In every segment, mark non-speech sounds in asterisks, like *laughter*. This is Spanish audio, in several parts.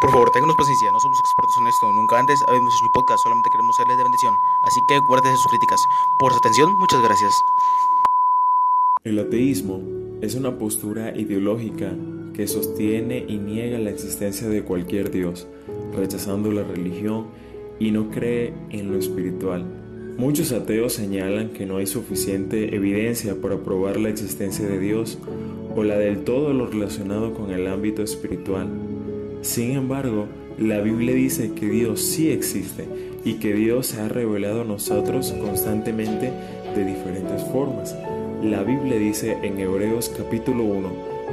Por favor, ténganos paciencia, no somos expertos en esto, nunca antes habíamos hecho un podcast, solamente queremos serles de bendición. Así que guárdese sus críticas. Por su atención, muchas gracias. El ateísmo es una postura ideológica que sostiene y niega la existencia de cualquier Dios, rechazando la religión y no cree en lo espiritual. Muchos ateos señalan que no hay suficiente evidencia para probar la existencia de Dios o la del todo lo relacionado con el ámbito espiritual. Sin embargo, la Biblia dice que Dios sí existe y que Dios se ha revelado a nosotros constantemente de diferentes formas. La Biblia dice en Hebreos capítulo 1,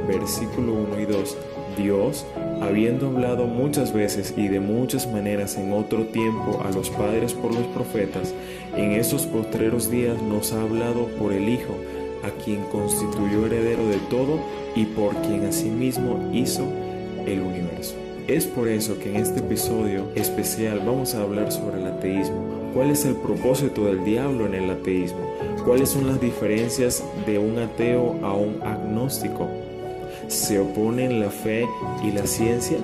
versículo 1 y 2, Dios, habiendo hablado muchas veces y de muchas maneras en otro tiempo a los padres por los profetas, en estos postreros días nos ha hablado por el Hijo, a quien constituyó heredero de todo y por quien asimismo hizo el universo. Es por eso que en este episodio especial vamos a hablar sobre el ateísmo. ¿Cuál es el propósito del diablo en el ateísmo? ¿Cuáles son las diferencias de un ateo a un agnóstico? ¿Se oponen la fe y la ciencia?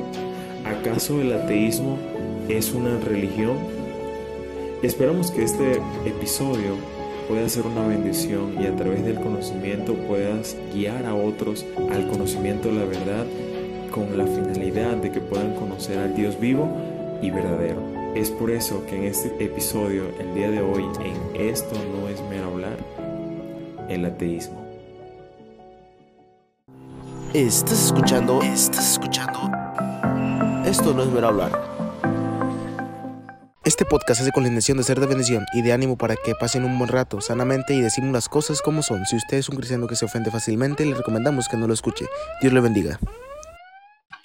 ¿Acaso el ateísmo es una religión? Esperamos que este episodio pueda ser una bendición y a través del conocimiento puedas guiar a otros al conocimiento de la verdad con la finalidad de que puedan conocer al Dios vivo y verdadero. Es por eso que en este episodio, el día de hoy, en Esto no es mero hablar, el ateísmo. Estás escuchando, estás escuchando. Esto no es mero hablar. Este podcast hace con la intención de ser de bendición y de ánimo para que pasen un buen rato sanamente y decimos las cosas como son. Si usted es un cristiano que se ofende fácilmente, le recomendamos que no lo escuche. Dios le bendiga.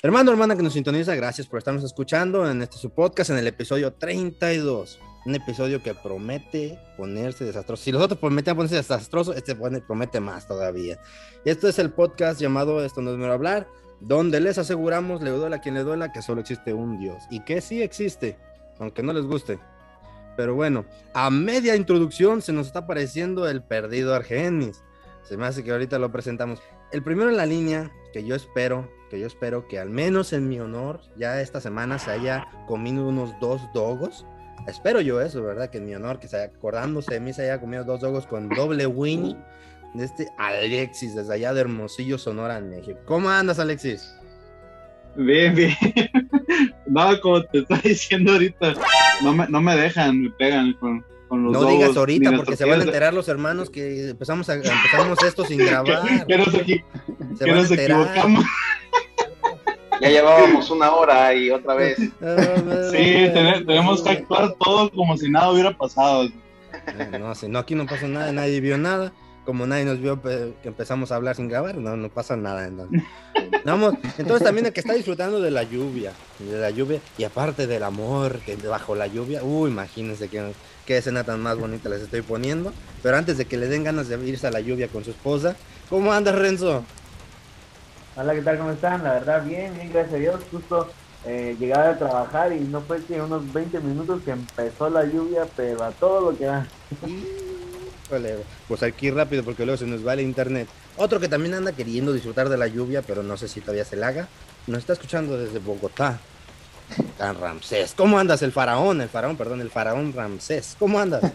Hermano, hermana que nos sintoniza, gracias por estarnos escuchando en este su podcast, en el episodio 32. Un episodio que promete ponerse desastroso. Si los otros prometen ponerse desastroso, este promete más todavía. Y esto es el podcast llamado Esto no es mero hablar, donde les aseguramos, le duela a quien le duela, que solo existe un Dios. Y que sí existe aunque no les guste. Pero bueno, a media introducción se nos está apareciendo el perdido Argenis. Se me hace que ahorita lo presentamos. El primero en la línea, que yo espero, que yo espero que al menos en mi honor, ya esta semana se haya comido unos dos dogos. Espero yo eso, ¿verdad? Que en mi honor, que se haya, acordándose de mí, se haya comido dos dogos con doble Winnie de este Alexis, desde allá de Hermosillo, Sonora, México. ¿Cómo andas, Alexis? Bien, bien. *laughs* No, como te estaba diciendo ahorita, no me, no me dejan, me pegan con, con los No digas ahorita porque se van a enterar los hermanos que empezamos, a, empezamos esto sin *laughs* grabar. que nos, equi se que nos equivocamos. *laughs* Ya llevábamos una hora y otra vez. *laughs* sí, tenemos que actuar todo como si nada hubiera pasado. Eh, no, si no, aquí no pasó nada, nadie vio nada como nadie nos vio que empezamos a hablar sin grabar, no, no pasa nada. Entonces, Vamos, entonces también el que está disfrutando de la lluvia, de la lluvia, y aparte del amor que bajo la lluvia, uy, imagínense qué, qué escena tan más bonita les estoy poniendo. Pero antes de que le den ganas de irse a la lluvia con su esposa, ¿cómo andas, Renzo? Hola, ¿qué tal? ¿Cómo están? La verdad, bien, bien, gracias a Dios. Justo eh, llegaba a trabajar y no fue que unos 20 minutos que empezó la lluvia, pero a todo lo que da pues aquí rápido porque luego se nos va el internet. Otro que también anda queriendo disfrutar de la lluvia, pero no sé si todavía se la haga. Nos está escuchando desde Bogotá. Tan Ramsés. ¿Cómo andas? El faraón, el faraón, perdón, el faraón Ramsés. ¿Cómo andas? *laughs*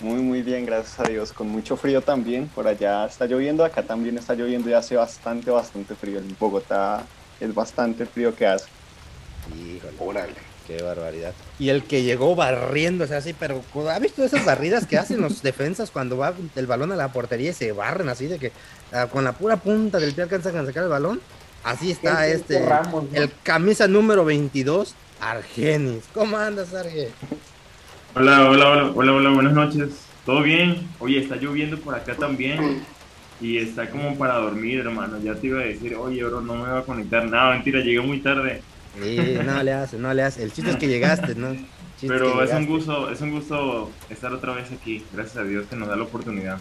Muy, muy bien, gracias a Dios. Con mucho frío también. Por allá está lloviendo, acá también está lloviendo y hace bastante, bastante frío. En Bogotá es bastante frío que hace. Híjole. Órale. Qué barbaridad. Y el que llegó barriéndose así, pero ¿ha visto esas barridas que hacen los defensas cuando va el balón a la portería y se barren así de que ah, con la pura punta del pie alcanzan a sacar el balón? Así está este, el camisa número 22, Argenis. ¿Cómo andas, Arge? Hola, hola, hola, hola, hola, buenas noches. ¿Todo bien? Oye, está lloviendo por acá también. Y está como para dormir, hermano. Ya te iba a decir, oye, bro, no me voy a conectar. Nada, mentira, llegué muy tarde. Sí, no le hace, no le hace. El chiste es que llegaste, ¿no? Pero es, un gusto, es un gusto estar otra vez aquí. Gracias a Dios que nos da la oportunidad.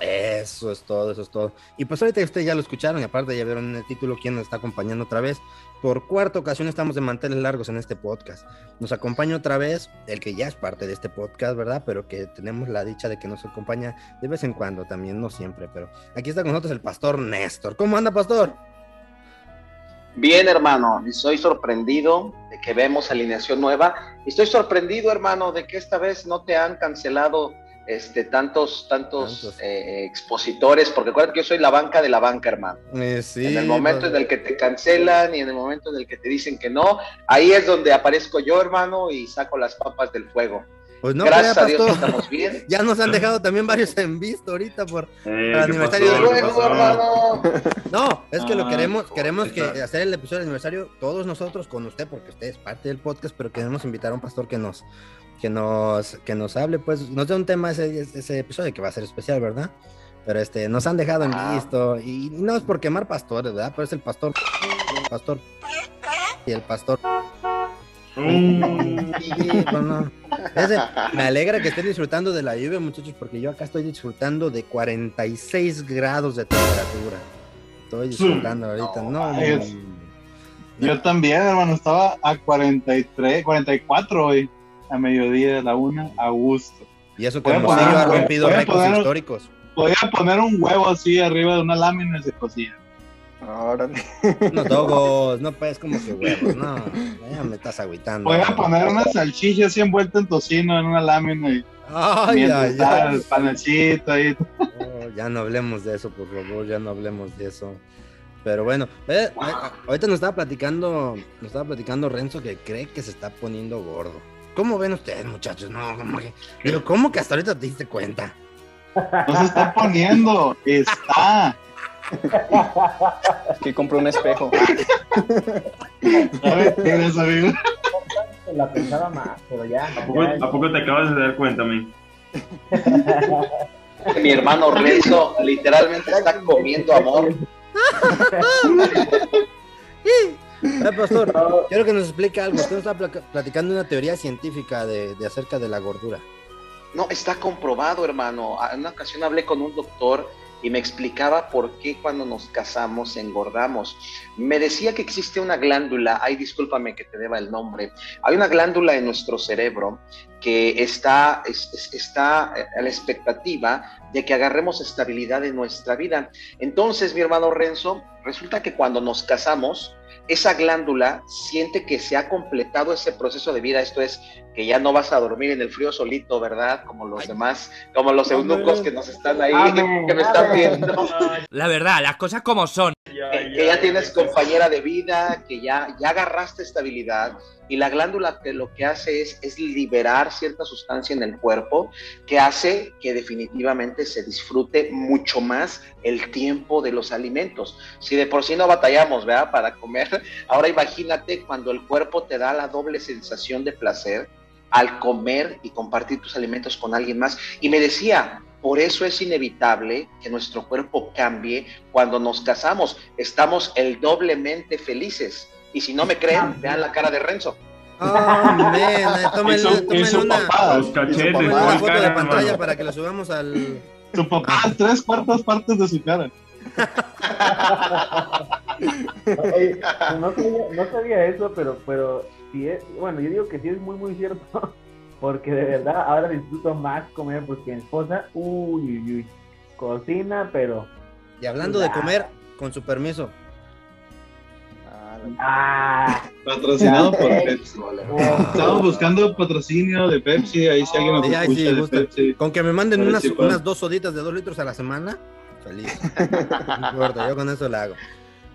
Eso es todo, eso es todo. Y pues ahorita ustedes ya lo escucharon y aparte ya vieron en el título quién nos está acompañando otra vez. Por cuarta ocasión estamos de manteles largos en este podcast. Nos acompaña otra vez el que ya es parte de este podcast, ¿verdad? Pero que tenemos la dicha de que nos acompaña de vez en cuando también, no siempre, pero aquí está con nosotros el pastor Néstor. ¿Cómo anda, pastor? Bien, hermano, y soy sorprendido de que vemos alineación nueva. Estoy sorprendido, hermano, de que esta vez no te han cancelado este, tantos, tantos, Tantos. eh, expositores, porque acuérdate que yo soy la banca de la banca, hermano. Eh, sí, en el momento en el que te cancelan y en el momento en el que te dicen que no, ahí es donde aparezco yo, hermano, y saco las papas del fuego. Pues no, Gracias crea, a Dios que estamos bien. *laughs* Ya nos han dejado también varios en visto ahorita por Eh, ¿qué aniversario pasó? de- ¿Qué Luego, pasó? hermano. No, es que lo Ah, queremos, queremos que hacer el episodio de aniversario todos nosotros con usted, porque usted es parte del podcast, pero queremos invitar a un pastor que nos, que nos, que nos hable, pues, nos dé un tema ese, ese episodio que va a ser especial, ¿verdad? Pero este, nos han dejado en Ah. visto, y no es por quemar pastores, ¿verdad? Pero es el pastor, pastor, y el pastor. Sí, pues. Ese- me alegra que estén disfrutando de la lluvia, muchachos, porque yo acá estoy disfrutando de 46 grados de temperatura. Estoy disfrutando ahorita, no. no, Yo también, hermano, estaba a 43, 44 hoy, a mediodía de la una, a gusto. Y eso que Voy a Hermosillo poner- ha voy- rompido voy a récords poner- históricos. Podía poner un huevo así arriba de una lámina y se cocía. Órale. Unos *laughs* dogos, no pues como que huevos, no. Ya me estás agüitando. Podía poner una salchicha así envuelta en tocino en una lámina y Ay, ay, ay. el panecito ahí. Oh, ya no hablemos de eso, por favor, ya no hablemos de eso. Pero bueno, eh, ahorita nos estaba platicando, nos estaba platicando Renzo que cree que se está poniendo gordo. ¿Cómo ven ustedes, muchachos? No, como que, digo, ¿cómo que hasta ahorita te diste cuenta? No se está poniendo, está. *laughs* Que compró un espejo. A ver, tienes, amigo. La pensaba más, pero ya. ¿A poco, ya- ¿A poco te acabas de dar cuenta, mi? *laughs* Mi hermano Renzo literalmente está comiendo amor. *laughs* Eh, pastor, quiero que nos explique algo. Usted nos placa- platicando una teoría científica de, de acerca de la gordura. No, está comprobado, hermano. En una ocasión hablé con un doctor y me explicaba por qué cuando nos casamos engordamos. Me decía que existe una glándula, ay, discúlpame que te deba el nombre, hay una glándula en nuestro cerebro que está, es- es- está eh, a la expectativa de que agarremos estabilidad en nuestra vida. Entonces, mi hermano Renzo, resulta que cuando nos casamos, esa glándula siente que se ha completado ese proceso de vida, esto es, que ya no vas a dormir en el frío solito, ¿verdad? Como los Ay. demás, como los eunucos que nos están ahí, Amén, que me están amén. viendo. La verdad, las cosas como son. que, que ya tienes compañera de vida, que ya, ya agarraste estabilidad y la glándula que lo que hace es, liberar cierta sustancia en el cuerpo que hace que definitivamente se disfrute mucho más el tiempo de los alimentos. Si de por sí no batallamos, ¿verdad? Para comer, *laughs* ahora imagínate cuando el cuerpo te da la doble sensación de placer al comer y compartir tus alimentos con alguien más. Y me decía, por eso es inevitable que nuestro cuerpo cambie cuando nos casamos. Estamos el doblemente felices. Y si no me creen, vean la cara de Renzo. Oh, *laughs* tómenle, su- tómenle su una, papá. Los cachetes, ¿no? una foto de cara, pantalla hermano. para que lo subamos al... Tu papá, tres cuartas partes de su cara. Oye, no, sabía, no sabía eso, pero, pero sí es, bueno, yo digo que sí es muy, muy cierto, *laughs* porque de verdad ahora disfruto más comer porque mi esposa, uy, uy, uy, cocina, pero, Y hablando de comer, con su permiso. Ah, ah, Patrocinado por. Pepsi. Estamos buscando patrocinio de Pepsi, ahí si alguien nos ahí escucha sí, de gusta. Pepsi. Con que me manden unas, dos soditas de dos litros a la semana, feliz. No importa, yo con eso la hago.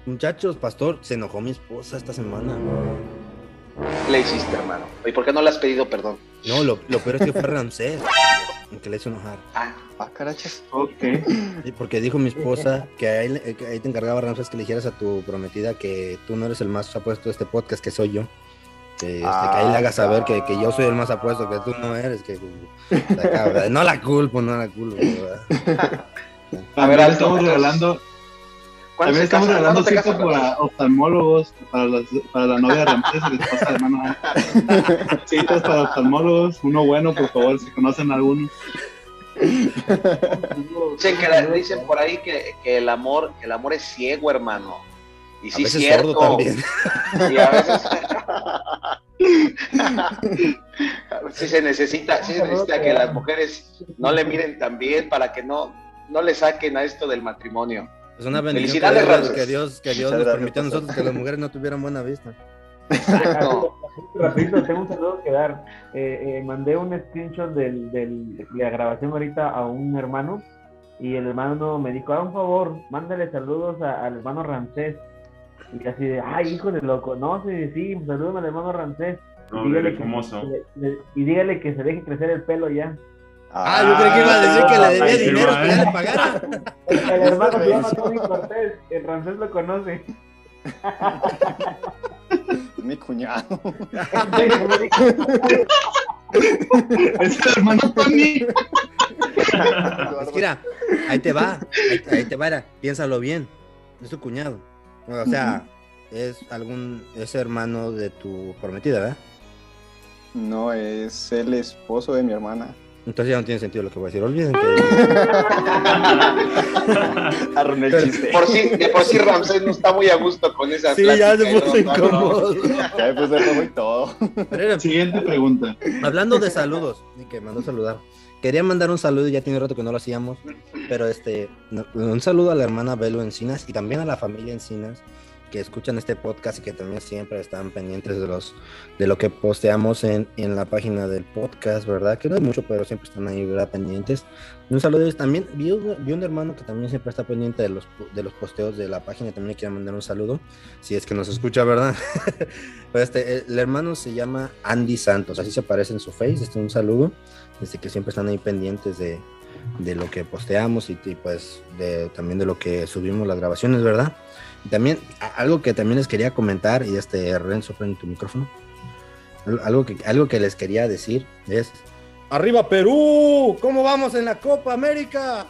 Muchachos, pastor, se enojó mi esposa esta semana. ¿Qué le hiciste, hermano? ¿Y por qué no le has pedido perdón? No, lo, lo peor es que fue Ramsés que le hizo enojar. Ah, Ah, carachas. Ok. Sí, porque dijo mi esposa que ahí, le- que ahí te encargaba Ramsés que le dijeras a tu prometida que tú no eres el más apuesto de este podcast, que soy yo. Que, este, que ahí le hagas saber que, que yo soy el más apuesto, que tú no eres. Que, no la culpo, no la culpo. ¿verdad? *laughs* A ver, estamos regalando, ¿cuándo también estamos regalando ¿Cuándo te citas para oftalmólogos, para, las- para la novia de Ramírez y la esposa de hermano. Citas *laughs* para oftalmólogos, uno bueno, por favor, si conocen alguno. Dicen, que la- dicen por ahí que, que el amor, que el amor es ciego, hermano. Y A sí, veces cierto. sordo también. Y a veces. *laughs* sí se necesita, sí se necesita que las mujeres no le miren tan bien para que no, no le saquen a esto del matrimonio. Es una bendición que Felicidades, Dios, Ramses. que Dios, que Dios nos permitió a nosotros que las mujeres no tuvieran buena vista. No. *laughs* Rapidito, tengo un saludo que dar. Eh, eh, mandé un screenshot del, del- de la grabación ahorita a un hermano y el hermano me dijo, haz un favor, mándale saludos a- al hermano Ramsés. Y así de, ay, hijo de loco, no, sí, sí, saludos al hermano Ramsés. No, Y dígale, el que, y dígale que se deje crecer el pelo ya. Ah, yo creí que iba a decir que le debía dinero, que ya le pagara. El, el hermano se llama Tony *laughs* Cortés, el Ramsés lo conoce. Es *laughs* mi cuñado. *laughs* Es el hermano Tony. Es que mira, ahí te va, ahí, ahí te va, era, piénsalo bien, es tu cuñado. O sea, es algún, es hermano de tu prometida, ¿verdad? No, es el esposo de mi hermana. Entonces ya no tiene sentido lo que voy a decir, olviden que... *laughs* Arruiné el chiste. Por sí, de por sí Ramsés no está muy a gusto con esa Sí, ya se puso incómodo. Ya me puse rojo y todo. Siguiente pregunta. Hablando de saludos, y que mandó saludar. Quería mandar un saludo, ya tiene rato que no lo hacíamos, pero este, un saludo a la hermana Belo Encinas y también a la familia Encinas que escuchan este podcast y que también siempre están pendientes de los de lo que posteamos en, en la página del podcast, ¿verdad? Que no es mucho, pero siempre están ahí, ¿verdad? Pendientes. Un saludo también. Vi vi un hermano que también siempre está pendiente de los, de los posteos de la página, también le quiero mandar un saludo, si es que nos escucha, ¿verdad? *laughs* Pero este, el hermano se llama Andy Santos, así se aparece en su face, este, un saludo, este, que siempre están ahí pendientes de, de lo que posteamos y, y, pues de, también de lo que subimos las grabaciones, ¿verdad? También algo que también les quería comentar, y este Renzo, prende tu micrófono, Al- algo que, algo que les quería decir es, ¡Arriba Perú! ¿Cómo vamos en la Copa América?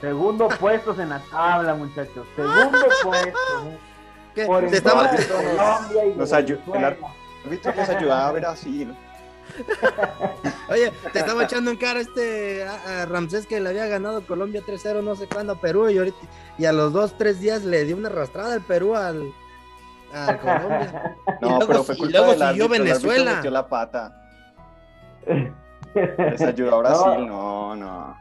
Segundo puestos en la tabla, muchachos. Segundo *laughs* puesto. ¿Qué? Por Te encima estaba- de Colombia y de Nos ayu- Venezuela. el árbitro nos ayudaba a Brasil. *laughs* Oye, te estaba echando en cara este a, a Ramsés que le había ganado Colombia 3-0 no sé cuándo a Perú y ahorita y a los dos, tres días le dio una arrastrada al Perú al, a Colombia. Y No, luego- pero fue y culpa luego del siguió árbitro. El árbitro Venezuela. metió la pata. *laughs* Les ayudó a Brasil. No, no.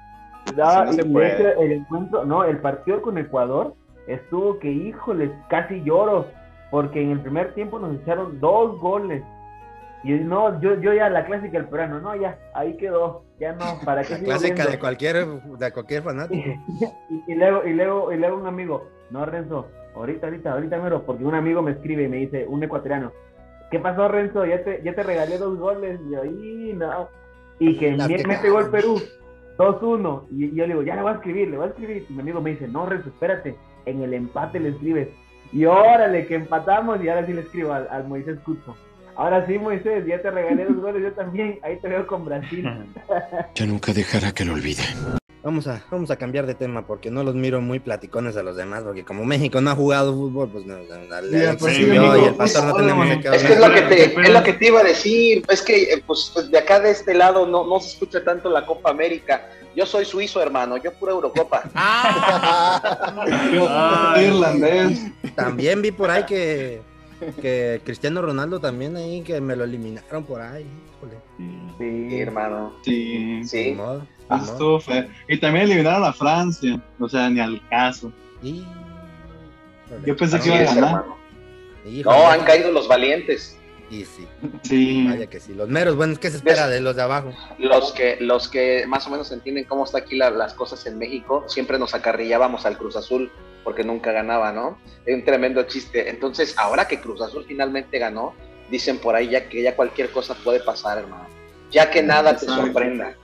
No, Así no y se de puede. el encuentro, no, el partido con Ecuador estuvo que, híjoles, casi lloro, porque en el primer tiempo nos echaron dos goles. Y no, yo, yo ya la clásica del peruano, no, ya, ahí quedó, ya no, ¿para qué La clásica viendo? de cualquier, de cualquier fanático. *laughs* y, y luego, y luego, y luego un amigo, no, Renzo, ahorita, ahorita, ahorita mero, porque un amigo me escribe y me dice, un ecuatoriano, ¿qué pasó, Renzo? Ya te, ya te regalé dos goles, y yo, "Y, no. Y que me- mete gol Perú, 2-1, y, y yo le digo, ya le voy a escribir, le voy a escribir, y mi amigo me dice, no, Renzo, espérate, en el empate le escribes, y órale, que empatamos, y ahora sí le escribo al, al Moisés Cuto. Ahora sí, Moisés, ya te regalé dos goles, yo también, ahí te veo con Brasil. *laughs* Ya nunca dejará que lo olvide. Vamos a, vamos a cambiar de tema porque no los miro muy platicones a los demás, porque como México no ha jugado fútbol, pues no, no, no, Sí, pues y sí, yo y el pastor no pues, tenemos de órale. qué Es que es lo que te, es lo que te iba a decir, es que eh, pues, pues, de acá de este lado no, no se escucha tanto la Copa América. Yo soy suizo, hermano, yo pura Eurocopa. *laughs* Yo soy irlandés. También vi por ahí que, que Cristiano Ronaldo también ahí, que me lo eliminaron por ahí. híjole. Sí, Sí, hermano. Sí. Sí. modo, Ah, modo. Y también eliminaron a Francia. O sea, ni al caso. Y- Yo pensé Así que iba a ganar. No, han caído los valientes. Y sí, Sí. vaya que sí. Los meros, bueno, ¿qué se espera de los de abajo? Los que, los que más o menos entienden cómo está aquí la- las cosas en México, siempre nos acarrillábamos al Cruz Azul porque nunca ganaba, ¿no? Es un tremendo chiste. Entonces, ahora que Cruz Azul finalmente ganó, dicen por ahí ya que ya cualquier cosa puede pasar, hermano. Ya que nada te sorprenda.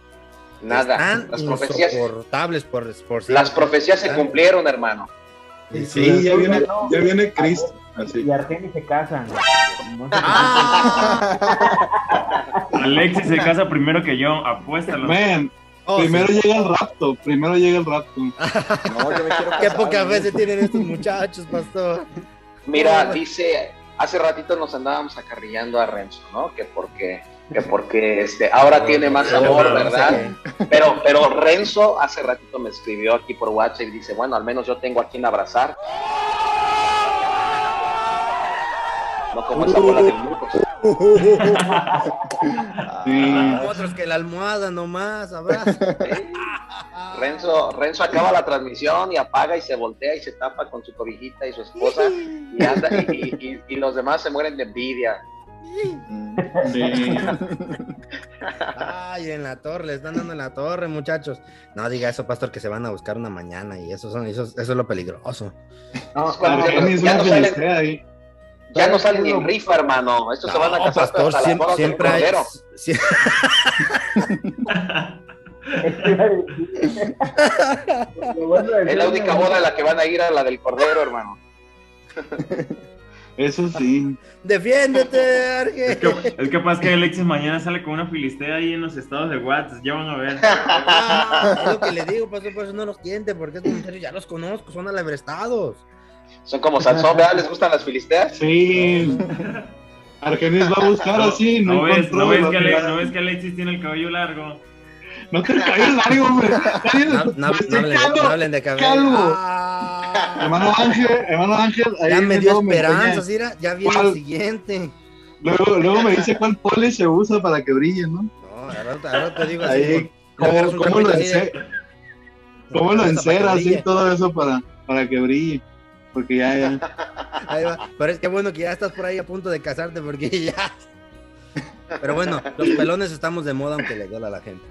Nada. Están Las profecías, insoportables por, por las profecías se cumplieron, hermano. Sí, sí. ya viene, no. ya viene Cristo. Así. y Argenis se casan. No Alexis se casa primero que yo, apuéstalo. Man, Oh, primero sí. llega el rapto. Primero llega el rapto. *laughs* No, yo me quiero Qué pocas veces tienen estos muchachos, pastor. Mira, dice, hace ratito nos andábamos acarrillando a Renzo, ¿no? Que porque, que porque este, ahora tiene más amor, No ¿verdad? Pero, pero Renzo hace ratito me escribió aquí por WhatsApp y dice, bueno, al menos yo tengo a quien abrazar. No como esa bola de. *laughs* Sí. Otros que la almohada nomás, abrazo. Renzo, Renzo acaba la transmisión y apaga y se voltea y se tapa con su cobijita y su esposa y anda y, y- y los demás se mueren de envidia. Sí. Ay, en la torre, le están dando en la torre, muchachos. No diga eso, pastor, que se van a buscar una mañana y eso, son, eso, eso es lo peligroso. No, Cuando ya, Argenis ya no salen, ahí. Ya no salen ni en rifa, hermano. Estos se van a casar pastor, hasta las siempre, del siempre hay. sie- *laughs* Es la única boda a la que van a ir a la del cordero, hermano. *laughs* Eso sí. Defiéndete, Es Arge. que, es capaz que Alexis mañana sale con una filistea ahí en los estados de WhatsApp. Ya van a ver. Ah, es lo que le digo, pastor, por eso no los tiente, porque estos muchachos ya los conozco, son alebrestados. Son como Sansón, ¿verdad? ¿Les gustan las filisteas? Sí. Argenis va a buscar así. No, ¿No ves, no, ves que que- Ale- ¿No ves que Alexis tiene el cabello largo? No te cayó largo, hombre. No, no- no estoy hablen, de, calvo, no hablen de cabello. calvo. Ah, Hermano Ángel, hermano Ángel. ahí ya me dio luego me esperanza, enseña- Cira, ya viene el siguiente. Luego, luego me dice cuál poli se usa para que brille, ¿no? No, ahora, ahora te digo así. Ahí, ¿cómo, cómo lo trapito así de- ence- cómo lo enceras así todo eso para, para que brille? Porque ya, ya. Ahí va. Pero es que bueno que ya estás por ahí a punto de casarte porque ya. Pero bueno, los pelones estamos de moda aunque le duela a la gente.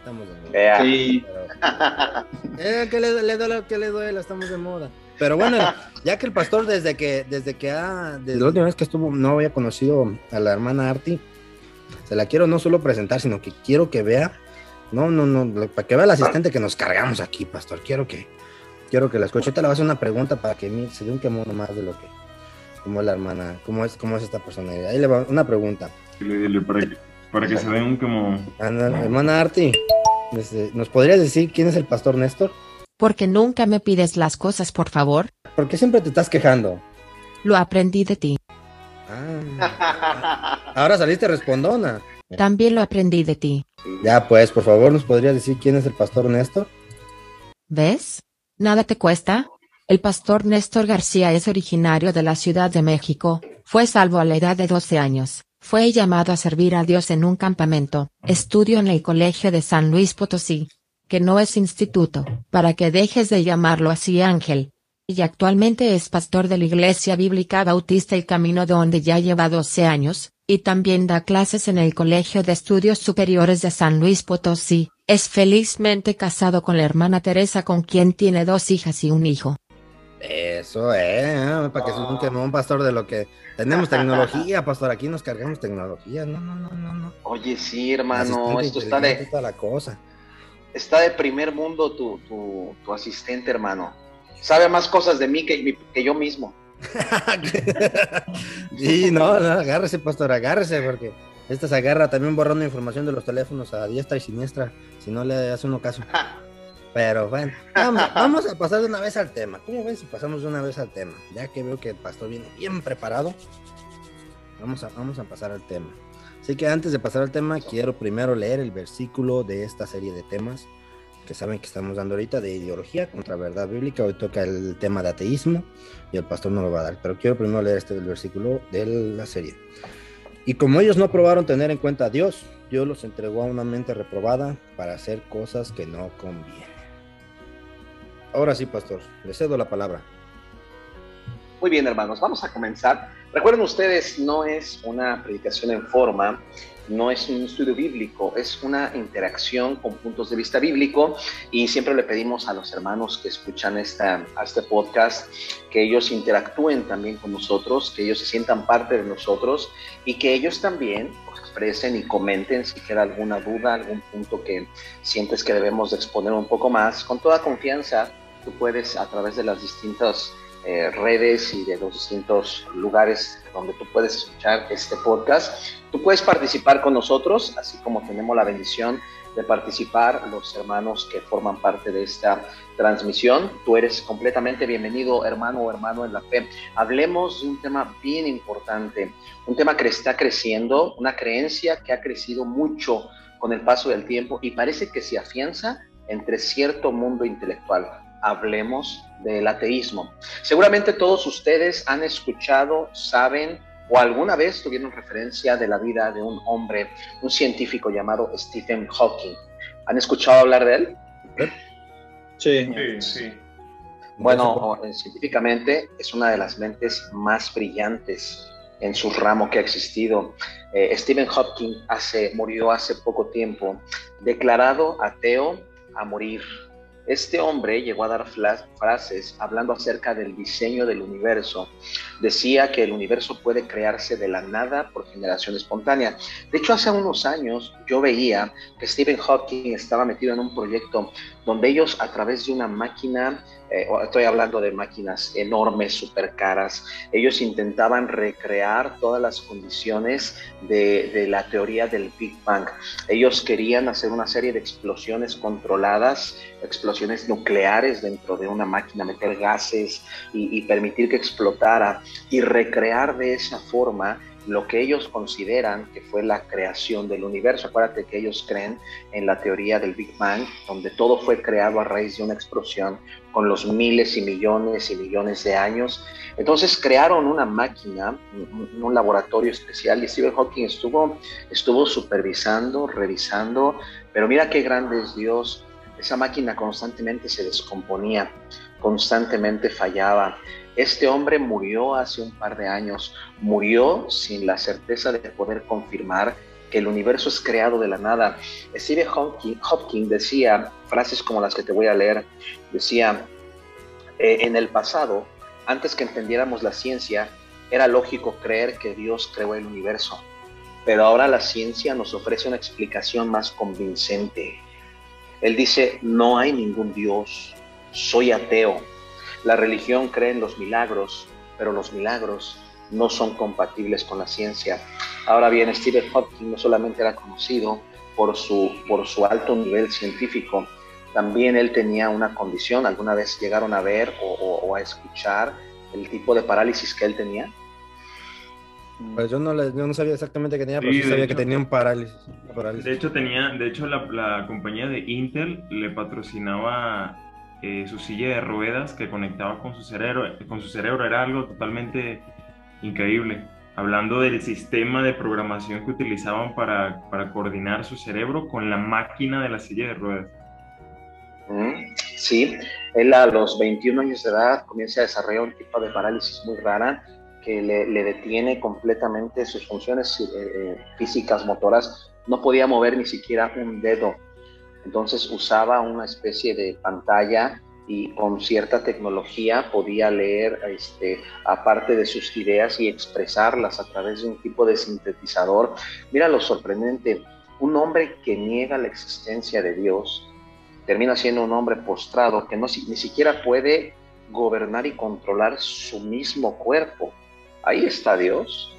Estamos de moda. Sí. Pero- Eh, que le, le duela, que le duela, estamos de moda. Pero bueno, ya que el pastor desde que desde que ha desde la última vez que estuvo no había conocido a la hermana Arti, se la quiero no solo presentar, sino que quiero que vea, no, no, no, para que vea el asistente que nos cargamos aquí, pastor. Quiero que quiero que la escuche. Ahorita le voy a hacer una pregunta para que se dé un quemón más de lo que cómo es la hermana, cómo es cómo es esta personalidad. Ahí le va una pregunta. Dile, dile, para que, para que se den como... Anda, hermana Arti, este, ¿nos podrías decir quién es el pastor Néstor? Porque nunca me pides las cosas, por favor. ¿Por qué siempre te estás quejando? Lo aprendí de ti. Ah, ahora saliste respondona. También lo aprendí de ti. Ya, pues, por favor, ¿nos podrías decir quién es el pastor Néstor? ¿Ves? Nada te cuesta. El pastor Néstor García es originario de la Ciudad de México. Fue salvo a la edad de 12 años. Fue llamado a servir a Dios en un campamento. Estudio en el Colegio de San Luis Potosí. Que no es instituto, para que dejes de llamarlo así Ángel. Y actualmente es pastor de la Iglesia Bíblica Bautista El Camino donde ya lleva 12 años, y también da clases en el Colegio de Estudios Superiores de San Luis Potosí. Es felizmente casado con la hermana Teresa con quien tiene dos hijas y un hijo. Eso, eh, para que se un pastor, de lo que tenemos tecnología, pastor. Aquí nos cargamos tecnología. No, no, no, no. no. Oye, sí, hermano, esto está de, toda la cosa. está de primer mundo tu, tu, tu asistente, hermano. Sabe más cosas de mí que yo mismo. *laughs* Sí, no, no, agárrese, pastor, agárrese, porque esta se agarra también borrando información de los teléfonos a diestra y siniestra, si no le hace uno caso. Pero bueno, vamos, *laughs* vamos a pasar de una vez al tema. ¿Cómo ven si pasamos de una vez al tema? Ya que veo que el pastor viene bien preparado, vamos a, vamos a pasar al tema. Así que antes de pasar al tema, quiero primero leer el versículo de esta serie de temas que saben que estamos dando ahorita de ideología contra verdad bíblica. Hoy toca el tema de ateísmo y el pastor no lo va a dar. Pero quiero primero leer este versículo de la serie. Y como ellos no aprobaron tener en cuenta a Dios, Dios los entregó a una mente reprobada para hacer cosas que no convienen. Ahora sí, pastor, le cedo la palabra. Muy bien, hermanos, vamos a comenzar. Recuerden ustedes, no es una predicación en forma, no es un estudio bíblico, es una interacción con puntos de vista bíblico y siempre le pedimos a los hermanos que escuchan esta, este podcast que ellos interactúen también con nosotros, que ellos se sientan parte de nosotros y que ellos también pues, expresen y comenten si queda alguna duda, algún punto que sientes que debemos de exponer un poco más. Con toda confianza, tú puedes a través de las distintas eh, redes y de los distintos lugares donde tú puedes escuchar este podcast. Tú puedes participar con nosotros, así como tenemos la bendición de participar los hermanos que forman parte de esta transmisión. Tú eres completamente bienvenido, hermano o hermano en la fe. Hablemos de un tema bien importante, un tema que está creciendo, una creencia que ha crecido mucho con el paso del tiempo y parece que se afianza entre cierto mundo intelectual hablemos del ateísmo. Seguramente todos ustedes han escuchado, saben o alguna vez tuvieron referencia de la vida de un hombre, un científico llamado Stephen Hawking. ¿Han escuchado hablar de él? Sí. sí. Bueno, eh, científicamente es una de las mentes más brillantes en su ramo que ha existido. Eh, Stephen Hopkins hace, murió hace poco tiempo, declarado ateo a morir. Este hombre llegó a dar frases hablando acerca del diseño del universo. Decía que el universo puede crearse de la nada por generación espontánea. De hecho, hace unos años yo veía que Stephen Hawking estaba metido en un proyecto donde ellos a través de una máquina, eh, estoy hablando de máquinas enormes, súper caras, ellos intentaban recrear todas las condiciones de, de la teoría del Big Bang. Ellos querían hacer una serie de explosiones controladas, explosiones nucleares dentro de una máquina, meter gases y, y permitir que explotara y recrear de esa forma lo que ellos consideran que fue la creación del universo. Acuérdate que ellos creen en la teoría del Big Bang, donde todo fue creado a raíz de una explosión con los miles y millones y millones de años. Entonces crearon una máquina, un, laboratorio especial y Stephen Hawking estuvo, estuvo supervisando, revisando, pero mira qué grande es Dios. Esa máquina constantemente se descomponía, constantemente fallaba. Este hombre murió hace un par de años, murió sin la certeza de poder confirmar que el universo es creado de la nada. Stephen Hopkins decía frases como las que te voy a leer, decía, eh, en el pasado, antes que entendiéramos la ciencia, era lógico creer que Dios creó el universo, pero ahora la ciencia nos ofrece una explicación más convincente. Él dice, no hay ningún Dios, soy ateo la religión cree en los milagros, pero los milagros no son compatibles con la ciencia. Ahora bien, Stephen Hawking no solamente era conocido por su, por su alto nivel científico, también él tenía una condición. ¿Alguna vez llegaron a ver o, o, o a escuchar el tipo de parálisis que él tenía? Pues yo no, le, yo no sabía exactamente qué tenía, pero sí, sí sabía hecho, que tenía un parálisis, parálisis. De hecho, tenía, de hecho la, la compañía de Intel le patrocinaba eh, su silla de ruedas que conectaba con su cerebro, con su cerebro era algo totalmente increíble. Hablando del sistema de programación que utilizaban para, para coordinar su cerebro con la máquina de la silla de ruedas. Mm, sí, él a los 21 años de edad comienza a desarrollar un tipo de parálisis muy rara que le, detiene completamente sus funciones eh, físicas, motoras. No podía mover ni siquiera un dedo entonces usaba una especie de pantalla y con cierta tecnología podía leer, este, aparte de sus ideas y expresarlas a través de un tipo de sintetizador. Mira lo sorprendente, un hombre que niega la existencia de Dios termina siendo un hombre postrado que no, ni siquiera puede gobernar y controlar su mismo cuerpo. Ahí está Dios.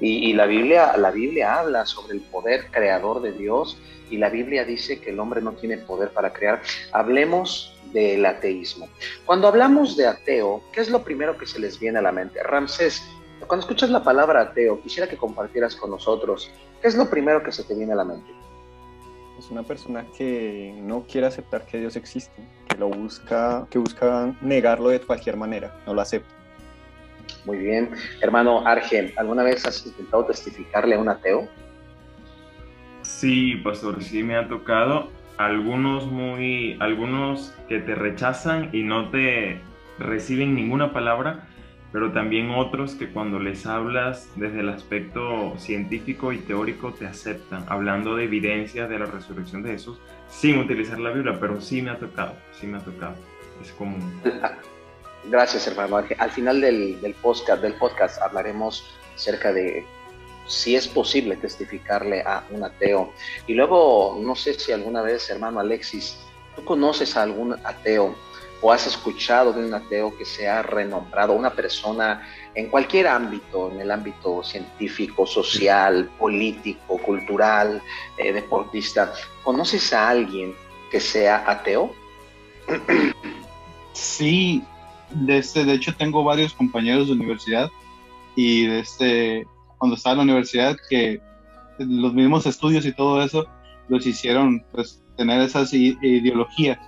Y, la, Biblia, la Biblia habla sobre el poder creador de Dios y la Biblia dice que el hombre no tiene poder para crear. Hablemos del ateísmo. Cuando hablamos de ateo, ¿qué es lo primero que se les viene a la mente? Ramsés, cuando escuchas la palabra ateo, quisiera que compartieras con nosotros, ¿qué es lo primero que se te viene a la mente? Es una persona que no quiere aceptar que Dios existe, que lo busca, que busca negarlo de cualquier manera, no lo acepta. Muy bien. Hermano Argen, ¿alguna vez has intentado testificarle a un ateo? Sí, pastor, sí me ha tocado. Algunos muy, algunos que te rechazan y no te reciben ninguna palabra, pero también otros que cuando les hablas desde el aspecto científico y teórico te aceptan, hablando de evidencia de la resurrección de Jesús, sin utilizar la Biblia, pero sí me ha tocado, sí me ha tocado. Es común. *laughs* Gracias, hermano. Al final del, del, podcast, del podcast hablaremos acerca de si es posible testificarle a un ateo. Y luego, no sé si alguna vez, hermano Alexis, tú conoces a algún ateo o has escuchado de un ateo que sea renombrado, una persona en cualquier ámbito, en el ámbito científico, social, político, cultural, eh, deportista. ¿Conoces a alguien que sea ateo? Sí, de, este, de hecho tengo varios compañeros de universidad y de este, cuando estaba en la universidad que los mismos estudios y todo eso los hicieron pues tener esas ideologías.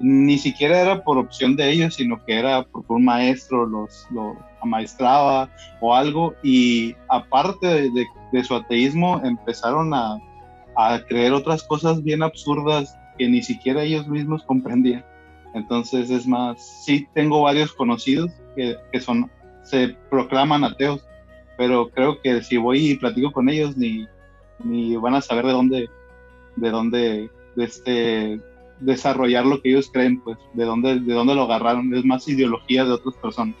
Ni siquiera era por opción de ellos, sino que era porque un maestro los, los amaestraba o algo y aparte de, su ateísmo empezaron a creer otras cosas bien absurdas que ni siquiera ellos mismos comprendían. Entonces es más, sí tengo varios conocidos que, que son, se proclaman ateos, pero creo que si voy y platico con ellos ni, ni van a saber de dónde, de dónde, de este, desarrollar lo que ellos creen, pues, de dónde, de dónde lo agarraron, es más ideología de otras personas.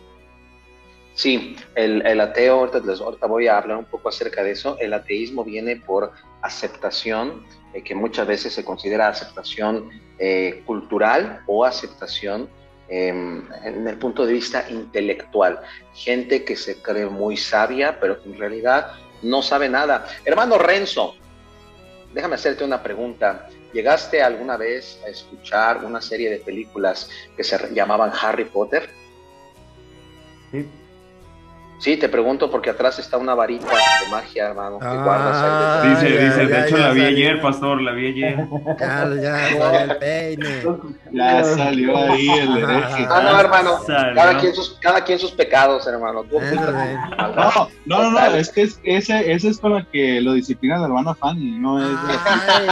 Sí, el, el ateo, ahorita, ahorita voy a hablar un poco acerca de eso, el ateísmo viene por aceptación, eh, que muchas veces se considera aceptación eh, cultural o aceptación eh, en el punto de vista intelectual. Gente que se cree muy sabia, pero que en realidad no sabe nada. Hermano Renzo, déjame hacerte una pregunta. ¿Llegaste alguna vez a escuchar una serie de películas que se llamaban Harry Potter? Sí. Sí, te pregunto porque atrás está una varita de magia, hermano, que Ah, guardas ahí detrás. Dice, ya, dice, de ya, hecho ya la vi salió. ayer, pastor, la vi ayer. Ya, ya, el peine. Ya salió ahí el hereje. Ah, no, hermano, Salió. cada quien sus, cada quien sus pecados, hermano. Tú Eso. No, no, no, no, es que es, ese, ese es con la que lo disciplina la hermana Fanny, no es Ay,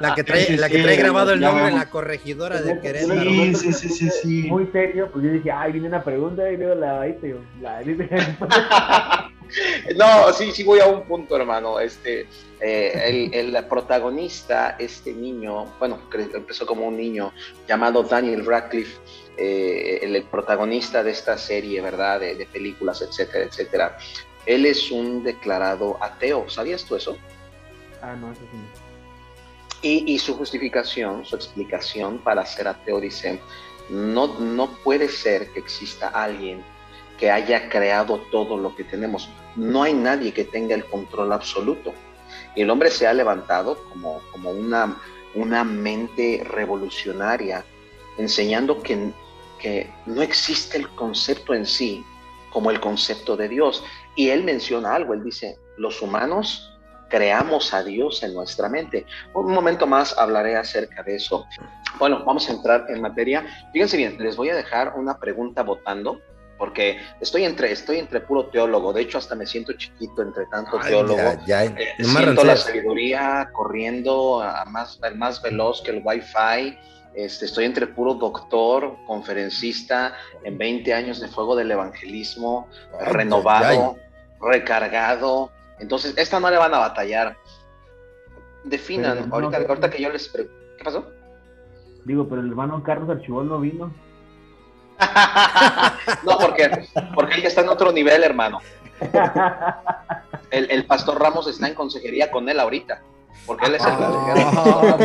la que trae, Sí, la que sí, trae grabado el nombre en la corregidora de Querétaro. Sí, sí, sí, sí, sí. Muy serio, pues yo dije, ay, viene una pregunta y luego la ahí te digo, la *laughs* No, sí, sí voy a un punto, hermano. Este, eh, el, el protagonista, este niño, bueno, empezó como un niño llamado Daniel Radcliffe, eh, el, el protagonista de esta serie, ¿verdad? De, de películas, etcétera, etcétera. Él es un declarado ateo. ¿Sabías tú eso? Ah, no, eso sí. Y, y su justificación, su explicación para ser ateo dice, no, no puede ser que exista alguien que haya creado todo lo que tenemos. No hay nadie que tenga el control absoluto. Y el hombre se ha levantado como, como una, una mente revolucionaria, enseñando que, que no existe el concepto en sí como el concepto de Dios. Y él menciona algo, él dice, los humanos creamos a Dios en nuestra mente. Un momento más hablaré acerca de eso. Bueno, vamos a entrar en materia. Fíjense bien, les voy a dejar una pregunta votando, porque estoy entre, estoy entre puro teólogo. De hecho, hasta me siento chiquito entre tanto Ay, teólogo. ya, ya, Eh, no siento la sabiduría corriendo a más, más veloz que el Wi-Fi. Este, estoy entre puro doctor, conferencista, en 20 años de fuego del evangelismo, Ay, renovado, recargado. Entonces, esta no le van a batallar. Definan, no, ahorita, ahorita que yo les... pre- ¿Qué pasó? Digo, pero el hermano Carlos Archibol no vino. *laughs* no, porque, porque él ya está en otro nivel, hermano. El, el pastor Ramos está en consejería con él ahorita, porque él es el consejero. Ah,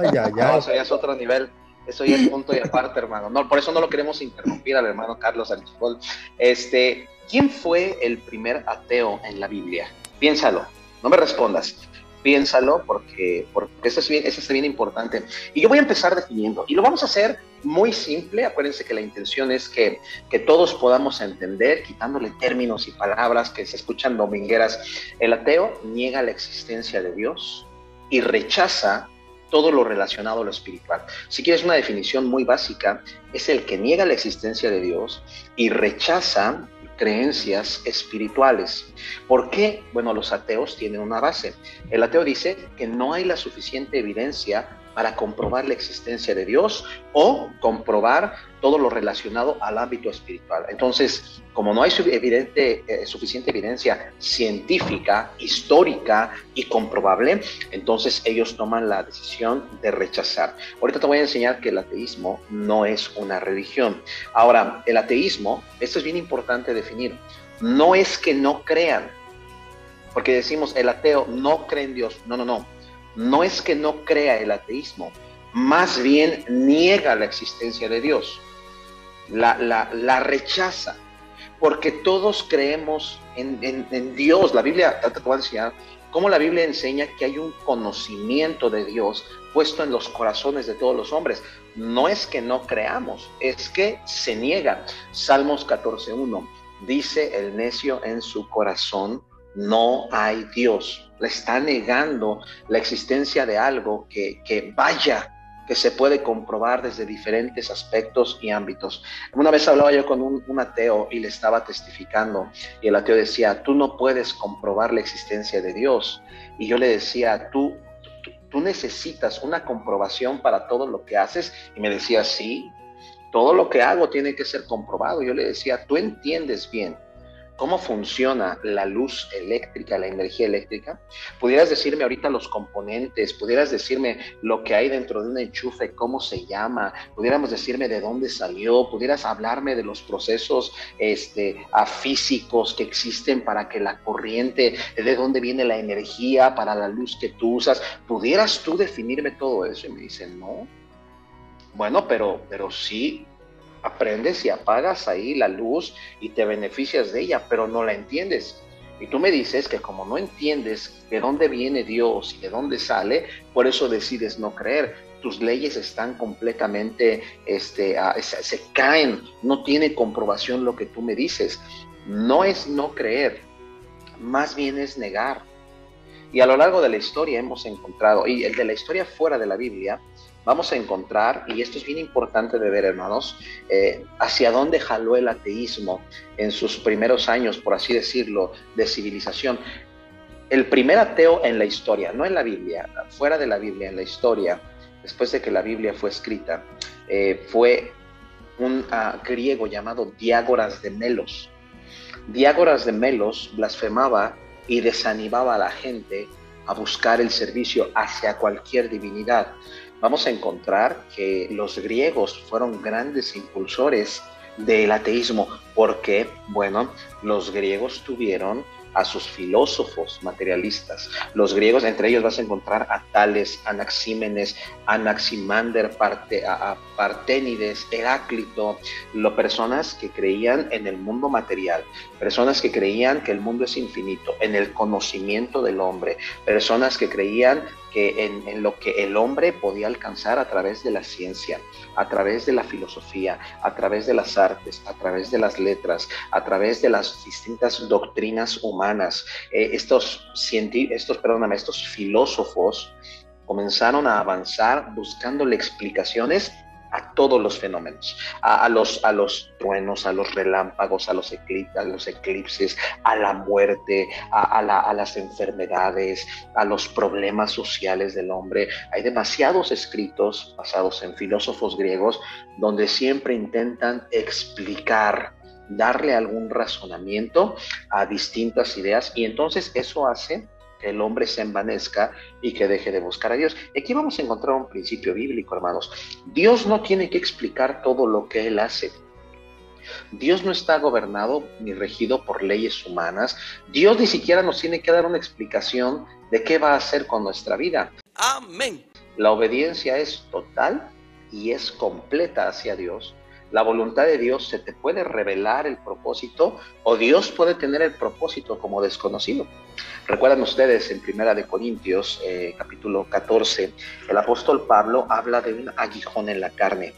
ay, ay, No, eso ya es otro nivel. Eso ya es punto y aparte, hermano. No, por eso no lo queremos interrumpir al hermano Carlos Archibol. Este, ¿quién fue el primer ateo en la Biblia? Piénsalo. No me respondas. Piénsalo porque, porque eso, es bien, eso es bien importante. Y yo voy a empezar definiendo. Y lo vamos a hacer muy simple. Acuérdense que la intención es que, que todos podamos entender, quitándole términos y palabras que se escuchan domingueras. El ateo niega la existencia de Dios y rechaza todo lo relacionado a lo espiritual. Si quieres una definición muy básica, es el que niega la existencia de Dios y rechaza creencias espirituales. ¿Por qué? Bueno, los ateos tienen una base. El ateo dice que no hay la suficiente evidencia para comprobar la existencia de Dios o comprobar todo lo relacionado al ámbito espiritual. Entonces, como no hay evidente, eh, suficiente evidencia científica, histórica y comprobable, entonces ellos toman la decisión de rechazar. Ahorita te voy a enseñar que el ateísmo no es una religión. Ahora, el ateísmo, esto es bien importante definir, no es que no crean, porque decimos el ateo no cree en Dios. No, no, no. No es que no crea el ateísmo, más bien niega la existencia de Dios, la, la, la rechaza, porque todos creemos en, en- Dios. La Biblia, te la Biblia enseña que hay un conocimiento de Dios puesto en los corazones de todos los hombres. No es que no creamos, es que se niega. Salmos 14.1 dice el necio en su corazón, no hay Dios. Le está negando la existencia de algo que, que vaya, que se puede comprobar desde diferentes aspectos y ámbitos. Una vez hablaba yo con un, ateo y le estaba testificando y el ateo decía, tú no puedes comprobar la existencia de Dios. Y yo le decía, tú, tú, tú necesitas una comprobación para todo lo que haces. Y me decía, sí, todo lo que hago tiene que ser comprobado. Yo le decía, tú entiendes bien cómo funciona la luz eléctrica, la energía eléctrica, pudieras decirme ahorita los componentes, pudieras decirme lo que hay dentro de un enchufe, cómo se llama, pudiéramos decirme de dónde salió, pudieras hablarme de los procesos este, físicos que existen para que la corriente, de dónde viene la energía para la luz que tú usas, pudieras tú definirme todo eso y me dicen, no. Bueno, pero, pero sí, aprendes y apagas ahí la luz y te beneficias de ella, pero no la entiendes. Y tú me dices que como no entiendes de dónde viene Dios y de dónde sale, por eso decides no creer. Tus leyes están completamente, este, se, caen, no tiene comprobación lo que tú me dices. No es no creer, más bien es negar. Y a lo largo de la historia hemos encontrado, y el de la historia fuera de la Biblia, vamos a encontrar, y esto es bien importante de ver, hermanos, eh, hacia dónde jaló el ateísmo en sus primeros años, por así decirlo, de civilización. El primer ateo en la historia, no en la Biblia, fuera de la Biblia, en la historia, después de que la Biblia fue escrita, eh, fue un ah, griego llamado Diágoras de Melos. Diágoras de Melos blasfemaba y desanimaba a la gente a buscar el servicio hacia cualquier divinidad vamos a encontrar que los griegos fueron grandes impulsores del ateísmo, porque, bueno, los griegos tuvieron a sus filósofos materialistas. Los griegos, entre ellos vas a encontrar a Tales, Anaxímenes, Anaximander, Parte, a, Parténides, Heráclito, lo, personas que creían en el mundo material, personas que creían que el mundo es infinito, en el conocimiento del hombre, personas que creían en, lo que el hombre podía alcanzar a través de la ciencia, a través de la filosofía, a través de las artes, a través de las letras, a través de las distintas doctrinas humanas. Eh, estos, estos, perdóname, estos filósofos comenzaron a avanzar buscándole explicaciones a todos los fenómenos, a, los, a los truenos, a los relámpagos, a los, eclipses, a, la muerte, a, las enfermedades, a los problemas sociales del hombre. Hay demasiados escritos basados en filósofos griegos donde siempre intentan explicar darle algún razonamiento a distintas ideas y entonces eso hace que el hombre se envanezca y que deje de buscar a Dios. Aquí vamos a encontrar un principio bíblico, hermanos. Dios no tiene que explicar todo lo que Él hace. Dios no está gobernado ni regido por leyes humanas. Dios ni siquiera nos tiene que dar una explicación de qué va a hacer con nuestra vida. Amén. La obediencia es total y es completa hacia Dios la voluntad de Dios se te puede revelar el propósito o Dios puede tener el propósito como desconocido. Recuerdan ustedes en Primera de Corintios, eh, capítulo 14, el apóstol Pablo habla de un aguijón en la carne.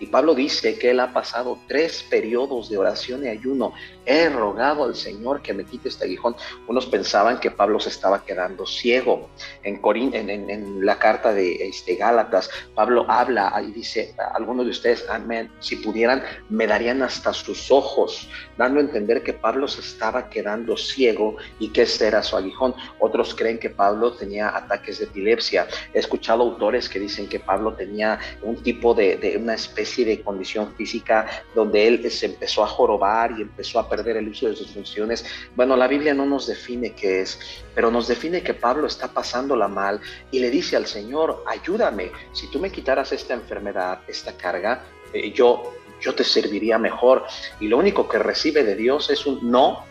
Y Pablo dice que él ha pasado tres periodos de oración y ayuno. He rogado al Señor que me quite este aguijón. Unos pensaban que Pablo se estaba quedando ciego. En, en, la carta de este, Gálatas, Pablo habla y dice, algunos de ustedes, amén, si pudieran, me darían hasta sus ojos, dando a entender que Pablo se estaba quedando ciego y que ese era su aguijón. Otros creen que Pablo tenía ataques de epilepsia. He escuchado autores que dicen que Pablo tenía un tipo de, de una especie de condición física donde él se empezó a jorobar y empezó a perder el uso de sus funciones. Bueno, la Biblia no nos define qué es, pero nos define que Pablo está pasándola mal y le dice al Señor, ayúdame, si tú me quitaras esta enfermedad, esta carga, eh, yo, yo te serviría mejor. Y lo único que recibe de Dios es un no,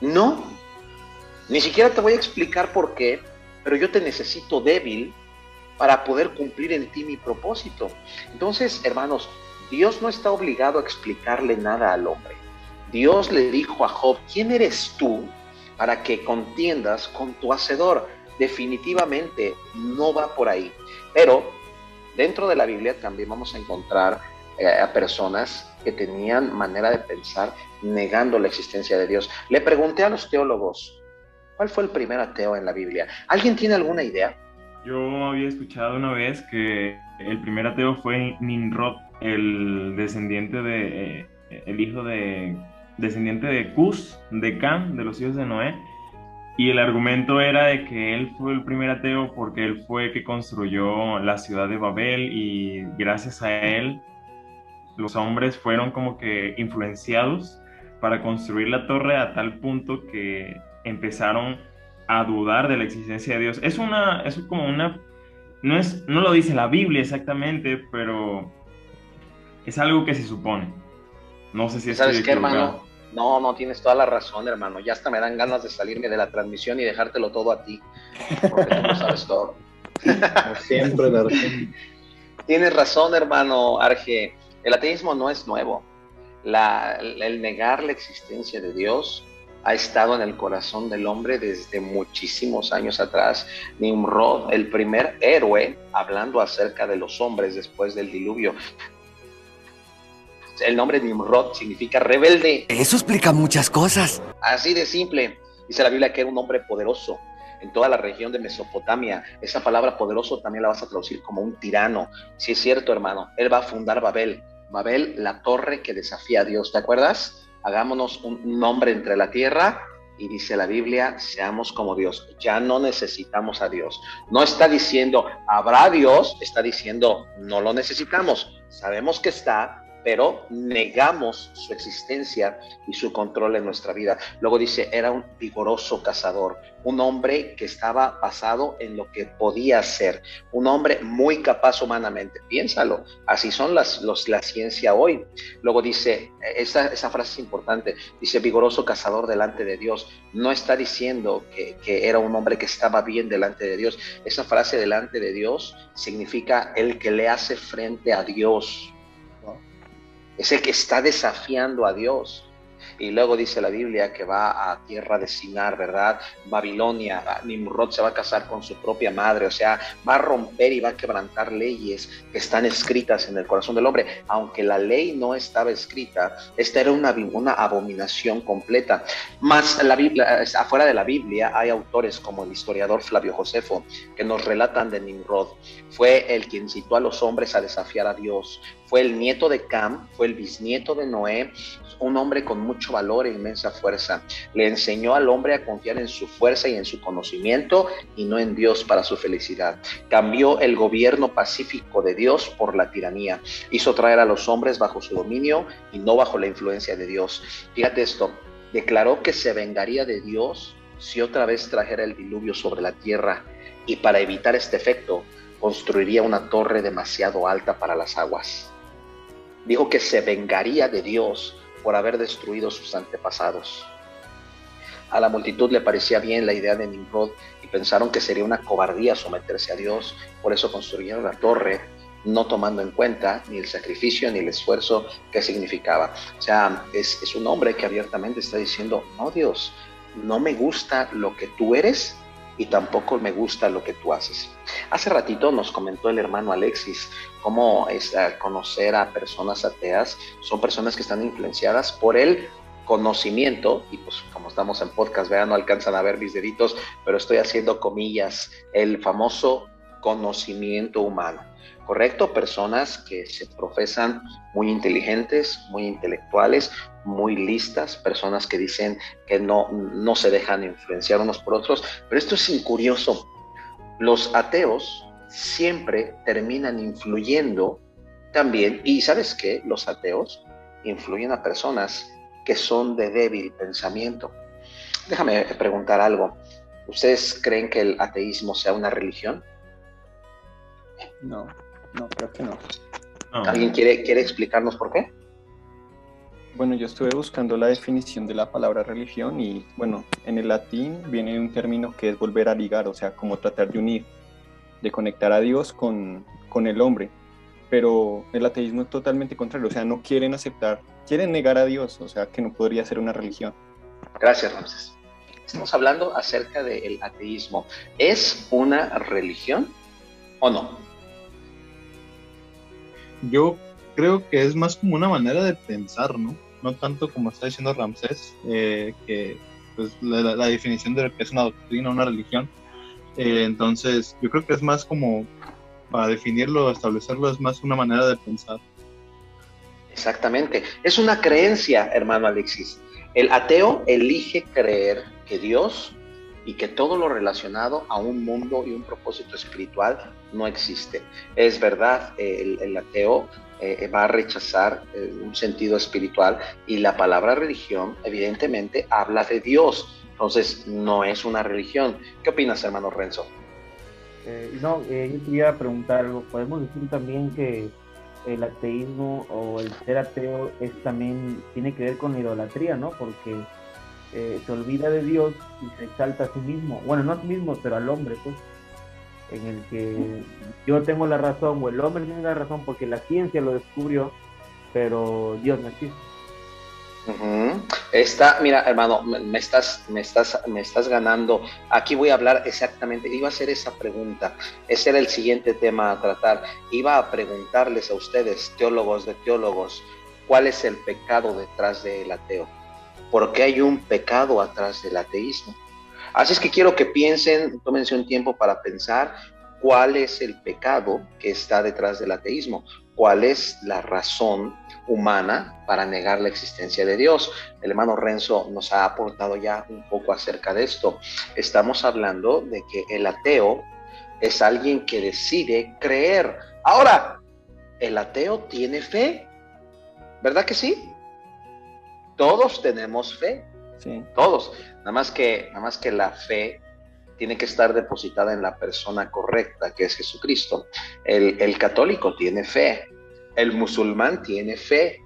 no. Ni siquiera te voy a explicar por qué, pero yo te necesito débil para poder cumplir en ti mi propósito. Entonces, hermanos, Dios no está obligado a explicarle nada al hombre. Dios le dijo a Job, ¿quién eres tú para que contiendas con tu hacedor? Definitivamente no va por ahí. Pero dentro de la Biblia también vamos a encontrar eh, a personas que tenían manera de pensar negando la existencia de Dios. Le pregunté a los teólogos, ¿cuál fue el primer ateo en la Biblia? ¿Alguien tiene alguna idea? Yo había escuchado una vez que el primer ateo fue Ninrod, el descendiente de, eh, el hijo de, descendiente de Cus, de Can, de los hijos de Noé. Y el argumento era de que él fue el primer ateo porque él fue el que construyó la ciudad de Babel y gracias a él los hombres fueron como que influenciados para construir la torre a tal punto que empezaron a dudar de la existencia de Dios. Es una, es como una, no es, no lo dice la Biblia exactamente, pero es algo que se supone. No sé si ¿Sabes qué, hermano? No, no tienes toda la razón, hermano. Ya hasta me dan ganas de salirme de la transmisión y dejártelo todo a ti, porque tú lo sabes todo. siempre, *laughs* Tienes razón, hermano Arge. El ateísmo no es nuevo. La, el negar la existencia de Dios ha estado en el corazón del hombre desde muchísimos años atrás. Nimrod, el primer héroe, hablando acerca de los hombres después del diluvio. El nombre Nimrod significa rebelde. Eso explica muchas cosas. Así de simple. Dice la Biblia que era un hombre poderoso en toda la región de Mesopotamia. Esa palabra poderoso también la vas a traducir como un tirano. Si es cierto, hermano, él va a fundar Babel. Babel, la torre que desafía a Dios. ¿Te acuerdas? Hagámonos un nombre entre la tierra y dice la Biblia, seamos como Dios. Ya no necesitamos a Dios. No está diciendo, habrá Dios, está diciendo, no lo necesitamos. Sabemos que está, pero negamos su existencia y su control en nuestra vida. Luego dice, era un vigoroso cazador, un hombre que estaba basado en lo que podía ser, un hombre muy capaz humanamente. Piénsalo, así son las, los, la ciencia hoy. Luego dice, esa, esa frase es importante, dice vigoroso cazador delante de Dios. No está diciendo que, que era un hombre que estaba bien delante de Dios. Esa frase delante de Dios significa el que le hace frente a Dios es el que está desafiando a Dios. Y luego dice la Biblia que va a tierra de Sinar, ¿verdad? Babilonia, Nimrod se va a casar con su propia madre, o sea, va a romper y va a quebrantar leyes que están escritas en el corazón del hombre. Aunque la ley no estaba escrita, esta era una, una abominación completa. Más la Biblia, afuera de la Biblia hay autores como el historiador Flavio Josefo que nos relatan de Nimrod. Fue el quien citó a los hombres a desafiar a Dios. Fue el nieto de Cam, fue el bisnieto de Noé, un hombre con mucho valor e inmensa fuerza. Le enseñó al hombre a confiar en su fuerza y en su conocimiento y no en Dios para su felicidad. Cambió el gobierno pacífico de Dios por la tiranía. Hizo traer a los hombres bajo su dominio y no bajo la influencia de Dios. Fíjate esto, declaró que se vengaría de Dios si otra vez trajera el diluvio sobre la tierra y para evitar este efecto construiría una torre demasiado alta para las aguas. Dijo que se vengaría de Dios por haber destruido sus antepasados. A la multitud le parecía bien la idea de Nimrod y pensaron que sería una cobardía someterse a Dios, por eso construyeron la torre, no tomando en cuenta ni el sacrificio ni el esfuerzo que significaba. O sea, es, un hombre que abiertamente está diciendo, no Dios, no me gusta lo que tú eres y tampoco me gusta lo que tú haces. Hace ratito nos comentó el hermano Alexis cómo es conocer a personas ateas. Son personas que están influenciadas por el conocimiento, y pues como estamos en podcast, vean, no alcanzan a ver mis deditos, pero estoy haciendo comillas, el famoso conocimiento humano. ¿Correcto? Personas que se profesan muy inteligentes, muy intelectuales, muy listas, personas que dicen que no, no se dejan influenciar unos por otros. Pero esto es incurioso. Los ateos siempre terminan influyendo también, y ¿sabes qué? Los ateos influyen a personas que son de débil pensamiento. Déjame preguntar algo. ¿Ustedes creen que el ateísmo sea una religión? No. No, creo que no. ¿Alguien quiere, quiere explicarnos por qué? Bueno, yo estuve buscando la definición de la palabra religión y bueno, en el latín viene un término que es volver a ligar, o sea, como tratar de unir, de conectar a Dios con, con el hombre. Pero el ateísmo es totalmente contrario, o sea, no quieren aceptar, quieren negar a Dios, o sea, que no podría ser una religión. Gracias, Ramses. Estamos hablando acerca del ateísmo. ¿Es una religión o no? Yo creo que es más como una manera de pensar, ¿no? No tanto como está diciendo Ramsés, eh, que pues, la, definición de lo que es una doctrina, una religión. Eh, entonces, yo creo que es más como, para definirlo, establecerlo, es más una manera de pensar. Exactamente. Es una creencia, hermano Alexis. El ateo elige creer que Dios y que todo lo relacionado a un mundo y un propósito espiritual no existe. Es verdad, el, ateo eh, va a rechazar eh, un sentido espiritual y la palabra religión evidentemente habla de Dios, entonces no es una religión. ¿Qué opinas, hermano Renzo? Eh, no, yo quería preguntar algo. Podemos decir también que el ateísmo o el ser ateo es también tiene que ver con la idolatría, ¿no? Porque eh, se olvida de Dios y se exalta a sí mismo. Bueno, no a sí mismo, pero al hombre, pues. En el que yo tengo la razón o el hombre tiene la razón porque la ciencia lo descubrió, pero Dios no existe. Está, mira, hermano, me estás, me estás, me estás ganando. Aquí voy a hablar exactamente. Iba a hacer esa pregunta. Ese era el siguiente tema a tratar. Iba a preguntarles a ustedes, teólogos de teólogos, cuál es el pecado detrás del ateo. ¿Por qué hay un pecado atrás del ateísmo? Así es que quiero que piensen, tómense un tiempo para pensar cuál es el pecado que está detrás del ateísmo, cuál es la razón humana para negar la existencia de Dios. El hermano Renzo nos ha aportado ya un poco acerca de esto. Estamos hablando de que el ateo es alguien que decide creer. Ahora, el ateo tiene fe, ¿verdad que sí? Todos tenemos fe, sí. todos. Nada más que, nada más que la fe tiene que estar depositada en la persona correcta, que es Jesucristo. El, el católico tiene fe, el musulmán tiene fe.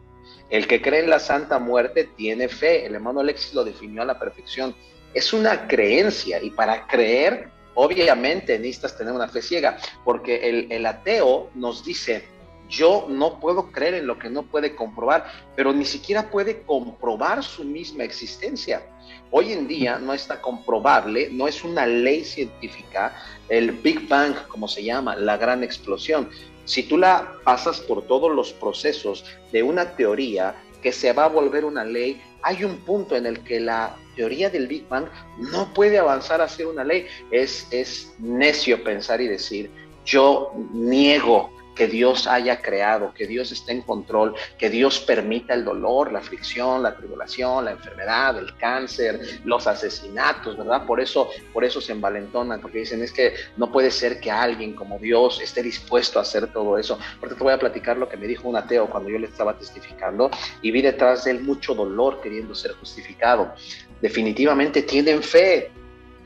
El que cree en la Santa Muerte tiene fe. El hermano Alexis lo definió a la perfección. Es una creencia y para creer, obviamente necesitas tener una fe ciega, porque el, el ateo nos dice, yo no puedo creer en lo que no puede comprobar, pero ni siquiera puede comprobar su misma existencia. Hoy en día no está comprobable, no es una ley científica, el Big Bang, como se llama, la gran explosión. Si tú la pasas por todos los procesos de una teoría que se va a volver una ley, hay un punto en el que la teoría del Big Bang no puede avanzar a ser una ley. Es, es necio pensar y decir, yo niego que Dios haya creado, que Dios esté en control, que Dios permita el dolor, la aflicción, la tribulación, la enfermedad, el cáncer, los asesinatos, ¿verdad? Por eso, por eso se envalentonan, porque dicen es que no puede ser que alguien como Dios esté dispuesto a hacer todo eso. Porque te voy a platicar lo que me dijo un ateo cuando yo le estaba testificando y vi detrás de él mucho dolor queriendo ser justificado. Definitivamente tienen fe,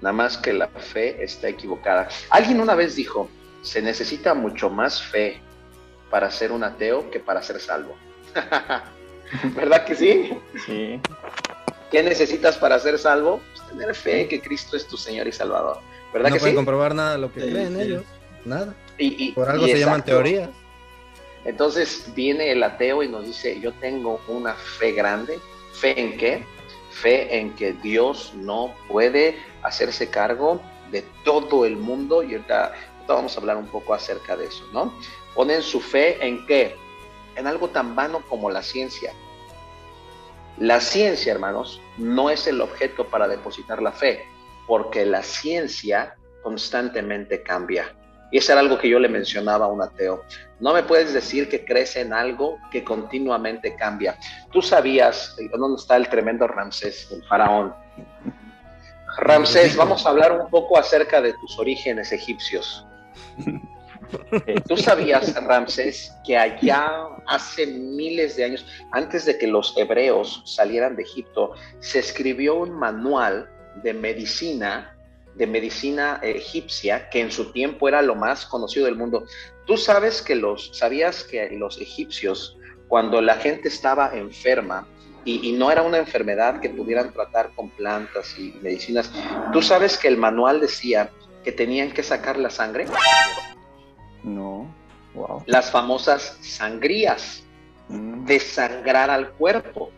nada más que la fe está equivocada. Alguien una vez dijo, se necesita mucho más fe para ser un ateo que para ser salvo. *laughs* ¿Verdad que sí? Sí. ¿Qué necesitas para ser salvo? Pues tener fe que Cristo es tu Señor y Salvador. ¿Verdad no que pueden sí? comprobar nada de lo que creen ellos. Nada. Y, y- Por algo y se llaman teorías. Entonces viene el ateo y nos dice, yo tengo una fe grande. ¿Fe en qué? Fe en que Dios no puede hacerse cargo de todo el mundo. Y ahorita, vamos a hablar un poco acerca de eso, ¿no? Ponen su fe en qué? En algo tan vano como la ciencia. La ciencia, hermanos, no es el objeto para depositar la fe, porque la ciencia constantemente cambia. Y eso era algo que yo le mencionaba a un ateo. No me puedes decir que crees en algo que continuamente cambia. Tú sabías, ¿dónde está el tremendo Ramsés, el faraón? Ramsés, vamos a hablar un poco acerca de tus orígenes egipcios. Eh, Tú sabías, Ramsés, que allá hace miles de años, antes de que los hebreos salieran de Egipto, se escribió un manual de medicina, de medicina eh, egipcia, que en su tiempo era lo más conocido del mundo. Tú sabes que los, sabías que los egipcios, cuando la gente estaba enferma, y, y no era una enfermedad que pudieran tratar con plantas y medicinas, tú sabes que el manual decía que tenían que sacar la sangre. No. Wow. las famosas sangrías, desangrar al cuerpo.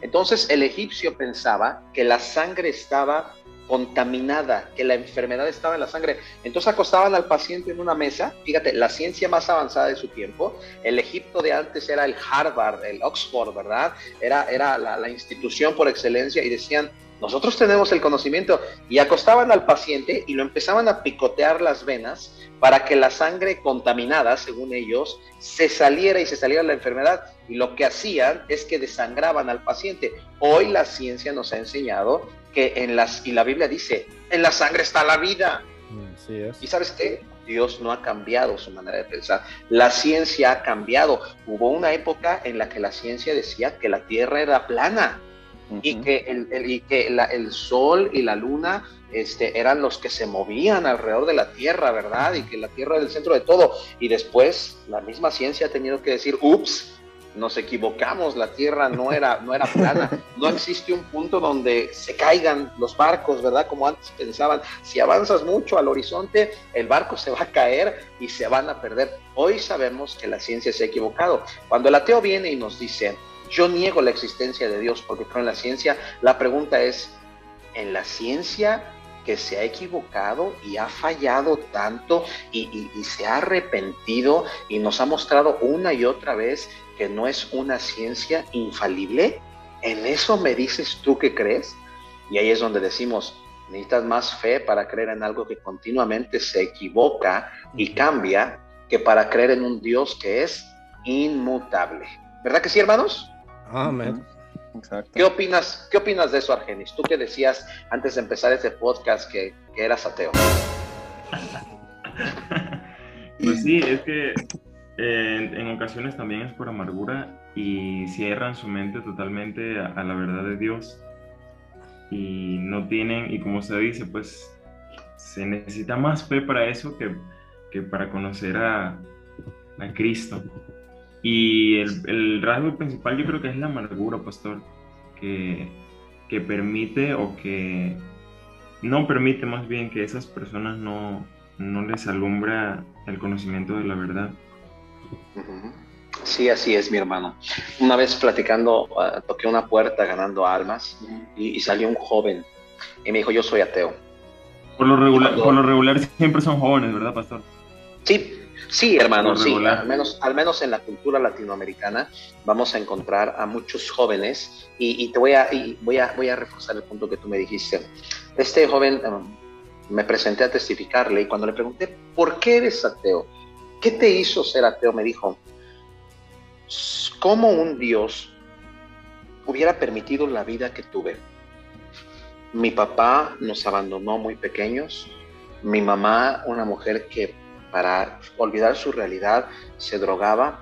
Entonces el egipcio pensaba que la sangre estaba contaminada, que la enfermedad estaba en la sangre. Entonces acostaban al paciente en una mesa, fíjate, la ciencia más avanzada de su tiempo, el Egipto de antes era el Harvard, el Oxford, ¿verdad? Era, era la, la institución por excelencia y decían, Nosotros tenemos el conocimiento y acostaban al paciente y lo empezaban a picotear las venas para que la sangre contaminada, según ellos, se saliera y se saliera la enfermedad. Y lo que hacían es que desangraban al paciente. Hoy la ciencia nos ha enseñado que en las, y la Biblia dice, en la sangre está la vida. Así es. ¿Y sabes qué? Dios no ha cambiado su manera de pensar. La ciencia ha cambiado. Hubo una época en la que la ciencia decía que la Tierra era plana y que, el, el- y que la- el Sol y la Luna este, eran los que se movían alrededor de la Tierra, ¿verdad? Y que la Tierra era el centro de todo. Y después la misma ciencia ha tenido que decir, ups, nos equivocamos, la Tierra no era, no era plana, *laughs* no existe un punto donde se caigan los barcos, ¿verdad? Como antes pensaban, si avanzas mucho al horizonte, el barco se va a caer y se van a perder. Hoy sabemos que la ciencia se ha equivocado. Cuando el ateo viene y nos dice, yo niego la existencia de Dios porque creo en la ciencia, la pregunta es, ¿en la ciencia que se ha equivocado y ha fallado tanto y, y- y se ha arrepentido y nos ha mostrado una y otra vez que no es una ciencia infalible? ¿En eso me dices tú que crees? Y ahí es donde decimos, necesitas más fe para creer en algo que continuamente se equivoca y cambia que para creer en un Dios que es inmutable. ¿Verdad que sí, hermanos? Amén. Exacto. ¿Qué opinas, ¿Qué opinas de eso, Argenis? Tú que decías antes de empezar este podcast que, que eras ateo. *laughs* Pues sí, es que eh, en, en ocasiones también es por amargura y cierran su mente totalmente a, a la verdad de Dios y no tienen, y como se dice, pues se necesita más fe para eso que, que para conocer a, a Cristo. Y el, el rasgo principal yo creo que es la amargura, pastor, que, que permite o que no permite más bien que esas personas no, no les alumbra el conocimiento de la verdad. Sí, así es, mi hermano. Una vez platicando, ah, toqué una puerta ganando almas y, y salió un joven y me dijo, yo soy ateo. Por lo regular, por lo regular siempre son jóvenes, ¿verdad, pastor? Sí, sí, hermano, sí. Al menos, al menos en la cultura latinoamericana vamos a encontrar a muchos jóvenes y, y te voy a, y voy a, voy a reforzar el punto que tú me dijiste. Este joven um, me presenté a testificarle y cuando le pregunté, ¿por qué eres ateo? ¿Qué te hizo ser ateo? Me dijo, ¿cómo un Dios hubiera permitido la vida que tuve? Mi papá nos abandonó muy pequeños, mi mamá, una mujer que para olvidar su realidad se drogaba,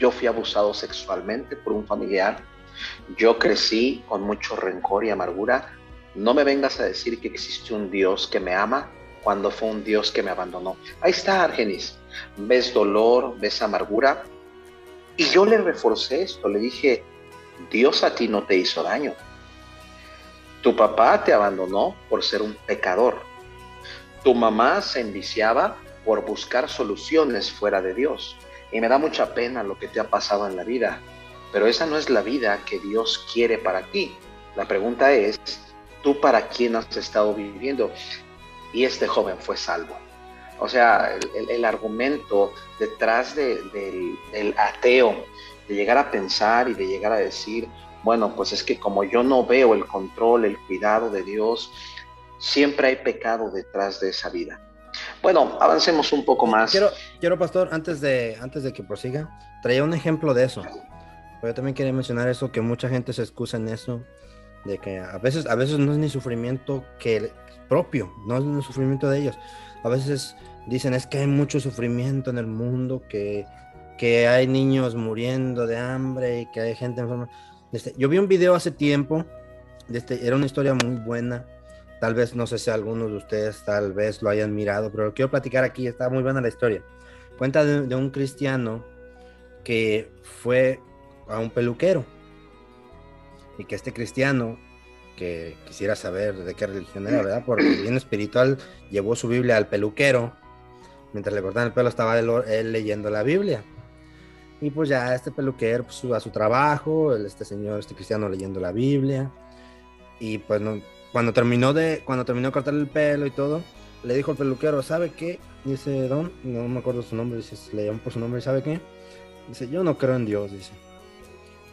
yo fui abusado sexualmente por un familiar, yo crecí con mucho rencor y amargura, no me vengas a decir que existe un Dios que me ama cuando fue un Dios que me abandonó. Ahí está, Argenis, ves dolor, ves amargura, y yo le reforcé esto, le dije, Dios a ti no te hizo daño. Tu papá te abandonó por ser un pecador. Tu mamá se enviciaba por buscar soluciones fuera de Dios. Y me da mucha pena lo que te ha pasado en la vida. Pero esa no es la vida que Dios quiere para ti. La pregunta es, ¿tú para quién has estado viviendo? Y este joven fue salvo. O sea, el, argumento detrás de- del, del ateo, de llegar a pensar y de llegar a decir, bueno, pues es que como yo no veo el control, el cuidado de Dios, siempre hay pecado detrás de esa vida. Bueno, avancemos un poco más. Quiero, quiero, pastor, antes de, antes de que prosiga, traía un ejemplo de eso. Pero yo también quería mencionar eso, que mucha gente se excusa en eso, de que a veces, a veces no es ni sufrimiento que propio, no es ni sufrimiento de ellos. A veces dicen es que hay mucho sufrimiento en el mundo, que, que hay niños muriendo de hambre y que hay gente enferma. Este, yo vi un video hace tiempo, este, era una historia muy buena. Tal vez, no sé si algunos de ustedes tal vez lo hayan mirado, pero quiero platicar aquí, está muy buena la historia. Cuenta de, un cristiano que fue a un peluquero y que este cristiano que quisiera saber de qué religión era, ¿verdad? Porque bien espiritual llevó su Biblia al peluquero. Mientras le cortaban el pelo estaba él, leyendo la Biblia. Y pues ya este peluquero pues, a su trabajo, este señor, este cristiano leyendo la Biblia. Y pues no, cuando terminó de cuando terminó de cortarle el pelo y todo, le dijo al peluquero, ¿sabe qué? Dice Don, no me acuerdo su nombre, dice, le llamó por su nombre, ¿sabe qué? Dice, yo no creo en Dios, dice.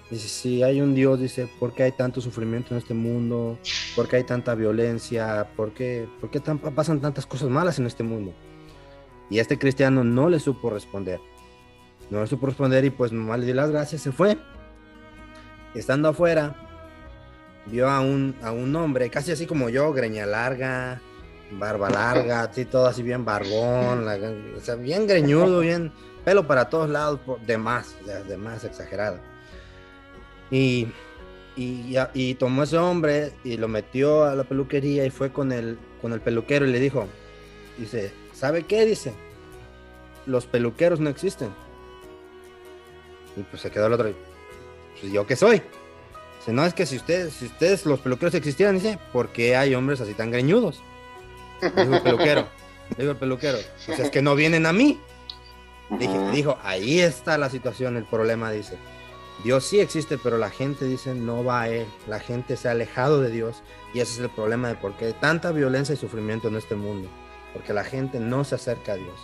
Dice, si hay un Dios, dice, ¿por qué hay tanto sufrimiento en este mundo? ¿Por qué hay tanta violencia? ¿Por qué, por qué pasan tantas cosas malas en este mundo? Y este cristiano no le supo responder. No le supo responder y pues nomás le dio las gracias, se fue. Estando afuera, vio a un, a un hombre, casi así como yo, greña larga, barba larga, *laughs* así todo así bien barbón, la- o sea, bien greñudo, bien pelo para todos lados, por- de más, de más exagerado. Y, y, y tomó ese hombre y lo metió a la peluquería y fue con el, con el peluquero y le dijo, dice, ¿sabe qué? Dice, los peluqueros no existen. Y pues se quedó el otro, pues yo qué soy. Dice, no, es que si ustedes, si ustedes los peluqueros existieran, dice, ¿por qué hay hombres así tan greñudos? Dijo el peluquero, dijo el peluquero, pues es que no vienen a mí. Dije, dijo, ahí está la situación, el problema, dice. Dios sí existe, pero la gente dice no va a él. La gente se ha alejado de Dios y ese es el problema de por qué hay tanta violencia y sufrimiento en este mundo. Porque la gente no se acerca a Dios.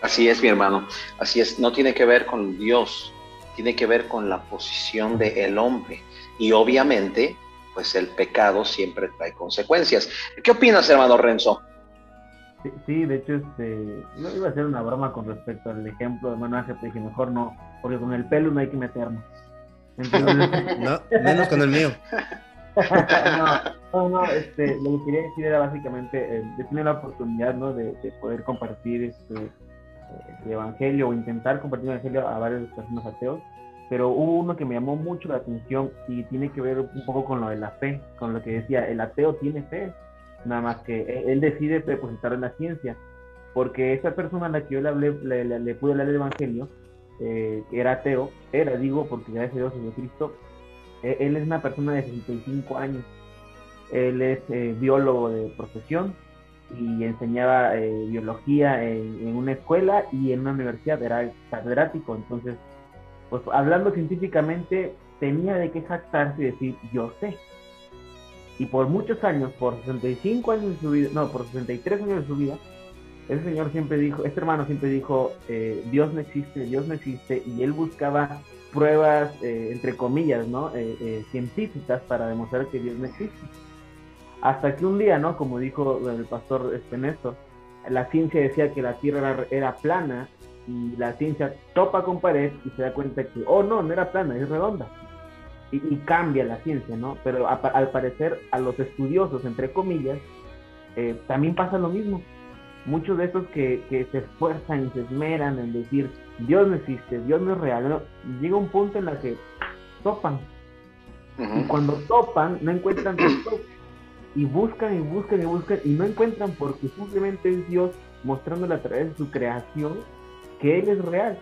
Así es, mi hermano. Así es. No tiene que ver con Dios, tiene que ver con la posición del hombre. Y obviamente, pues el pecado siempre trae consecuencias. ¿Qué opinas, hermano Renzo? Sí, sí, de hecho, este, yo iba a hacer una broma con respecto al ejemplo de hermano Ángel, pero dije, mejor no, porque con el pelo no hay que meternos. Entonces, *laughs* *laughs* No, menos con el mío. *laughs* no, no, no, este, lo que quería decir era básicamente, eh, de tener la oportunidad, ¿no? De, de poder compartir este, el evangelio o intentar compartir el evangelio a varias personas ateos, pero hubo uno que me llamó mucho la atención y tiene que ver un poco con lo de la fe, con lo que decía, el ateo tiene fe, nada más que él, él decide depositar en la ciencia, porque esa persona a la que yo le, hablé, le, le- le pude hablar del evangelio, eh, era ateo, era, digo, porque gracias a Dios en Cristo, eh, él es una persona de 65 años. Él es eh, biólogo de profesión y enseñaba eh, biología en, una escuela y en una universidad, era catedrático. Entonces, pues hablando científicamente, tenía de qué jactarse y decir, yo sé. Y por muchos años, por 65 años de su vida, no, por 63 años de su vida, ese señor siempre dijo, este hermano siempre dijo, eh, Dios no existe, Dios no existe, y él buscaba pruebas, eh, entre comillas, ¿no? Eh, eh, científicas para demostrar que Dios no existe. Hasta que un día, ¿no? Como dijo el pastor este Néstor, la ciencia decía que la Tierra era, era plana y la ciencia topa con pared y se da cuenta que, oh no, no era plana, es redonda. Y, y cambia la ciencia, ¿no? Pero a- al parecer a los estudiosos, entre comillas, eh, también pasa lo mismo. Muchos de esos que, que se esfuerzan y se esmeran en decir, Dios no existe, Dios no es real, ¿no? llega un punto en la que topan. Y cuando topan, no encuentran top. Y buscan y buscan y buscan y no encuentran porque simplemente es Dios mostrándole a través de su creación que Él es real.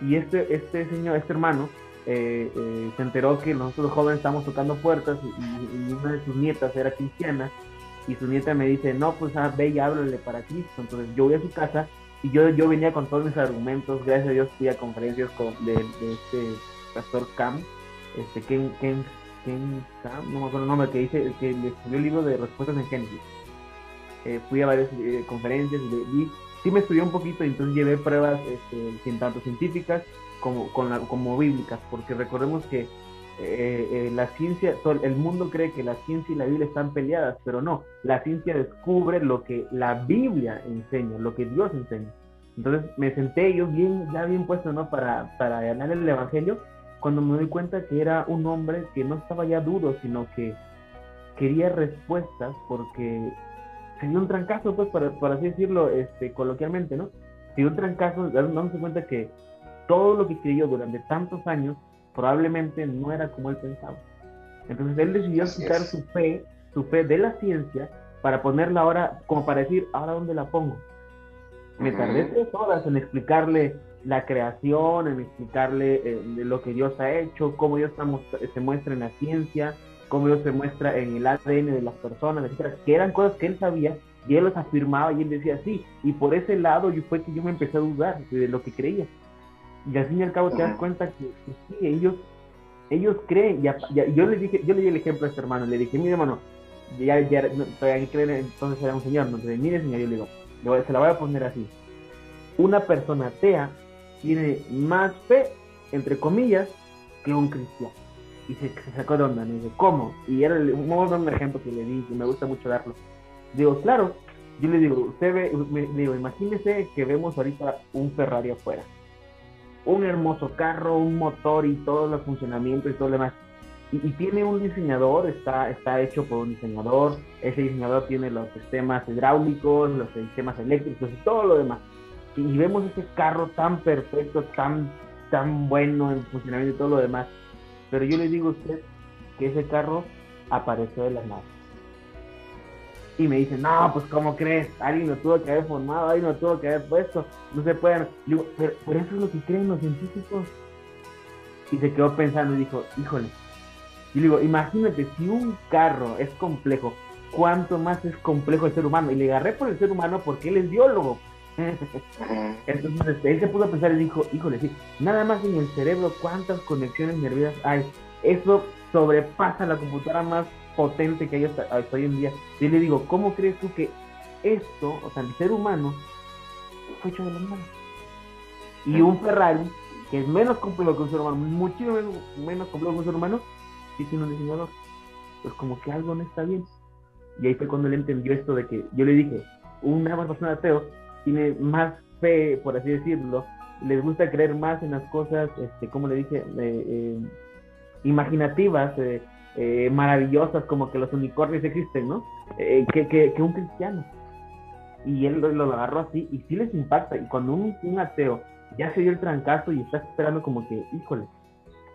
Y este, este señor, este hermano, eh, eh, se enteró que nosotros jóvenes estamos tocando puertas y, una de sus nietas era cristiana y su nieta me dice, no, pues ah, ve y háblale para Cristo. Entonces yo voy a su casa y yo, yo venía con todos mis argumentos, gracias a Dios fui a conferencias con, de, de este pastor Cam, este Ken, Ken, Ken no me acuerdo el nombre, que dice, que escribió el libro de respuestas en Génesis. Eh, fui a varias eh, conferencias y, sí me estudié un poquito y entonces llevé pruebas este, tanto científicas como, con la- como bíblicas, porque recordemos que eh, eh, la ciencia, todo el mundo cree que la ciencia y la Biblia están peleadas, pero no, la ciencia descubre lo que la Biblia enseña, lo que Dios enseña. Entonces me senté yo bien, ya bien puesto, ¿no? Para, para ganar el Evangelio, cuando me doy cuenta que era un hombre que no estaba ya duro, sino que quería respuestas porque se dio un trancazo, pues, para, por así decirlo, este, coloquialmente, ¿no? Se dio un trancazo, dándose cuenta que todo lo que creyó durante tantos años probablemente no era como él pensaba. Entonces él decidió quitar su fe, su fe de la ciencia, para ponerla ahora, como para decir, ¿ahora dónde la pongo? Me tardé tres horas en explicarle la creación, en explicarle eh, lo que Dios ha hecho, cómo Dios se muestra en la ciencia, cómo Dios se muestra en el ADN de las personas, etcétera, que eran cosas que él sabía y él las afirmaba y él decía sí, y por ese lado yo fue que yo me empecé a dudar de lo que creía. Y al fin y al cabo te das cuenta que, que sí, ellos, ellos creen, y a- y a- yo le dije, yo le di el ejemplo a este hermano, le dije, mire hermano, ya, ya, no, todavía creen, entonces era un señor, no, entonces, mire señor, yo le digo, se la voy a poner así, una persona atea tiene más fe, entre comillas, que un cristiano. Y se, sacó de onda, me dice, ¿cómo? Y era el- un, ejemplo que le di, que me gusta mucho darlo. Digo, claro, yo le digo, usted ve, me- digo, imagínese que vemos ahorita un Ferrari afuera. Un hermoso carro, un motor y todo el funcionamiento y todo lo demás. Y, y tiene un diseñador, está, está hecho por un diseñador, ese diseñador tiene los sistemas hidráulicos, los sistemas eléctricos y todo lo demás. Y, vemos ese carro tan perfecto, tan, tan bueno en funcionamiento y todo lo demás. Pero yo le digo a usted que ese carro apareció de la nada. Y me dice, no, pues ¿cómo crees? Alguien lo tuvo que haber formado, alguien lo tuvo que haber puesto. No se pueden. Digo, pero, eso es lo que creen los científicos. Y se quedó pensando y dijo, híjole. Y digo, imagínate, si un carro es complejo, ¿cuánto más es complejo el ser humano? Y le agarré por el ser humano porque él es biólogo. *laughs* Entonces este, él se puso a pensar y dijo, híjole, sí, nada más en el cerebro, ¿cuántas conexiones nerviosas hay? Eso sobrepasa la computadora más potente que hay hasta, hoy en día. Y le digo, ¿cómo crees tú que esto, o sea, el ser humano, fue hecho de la mano? Y un Ferrari, que es menos complejo que un ser humano, muchísimo menos, menos complejo que un ser humano, sí tiene un diseñador. Pues como que algo no está bien. Y ahí fue cuando él entendió esto de que yo le dije, una persona ateo tiene más fe, por así decirlo, les gusta creer más en las cosas, este, como le dije, eh, eh, imaginativas, eh, maravillosas, como que los unicornios existen, ¿no? Eh, que, que, que un cristiano. Y él lo, lo agarró así y sí les impacta. Y cuando un, un ateo ya se dio el trancazo y está esperando como que, híjole,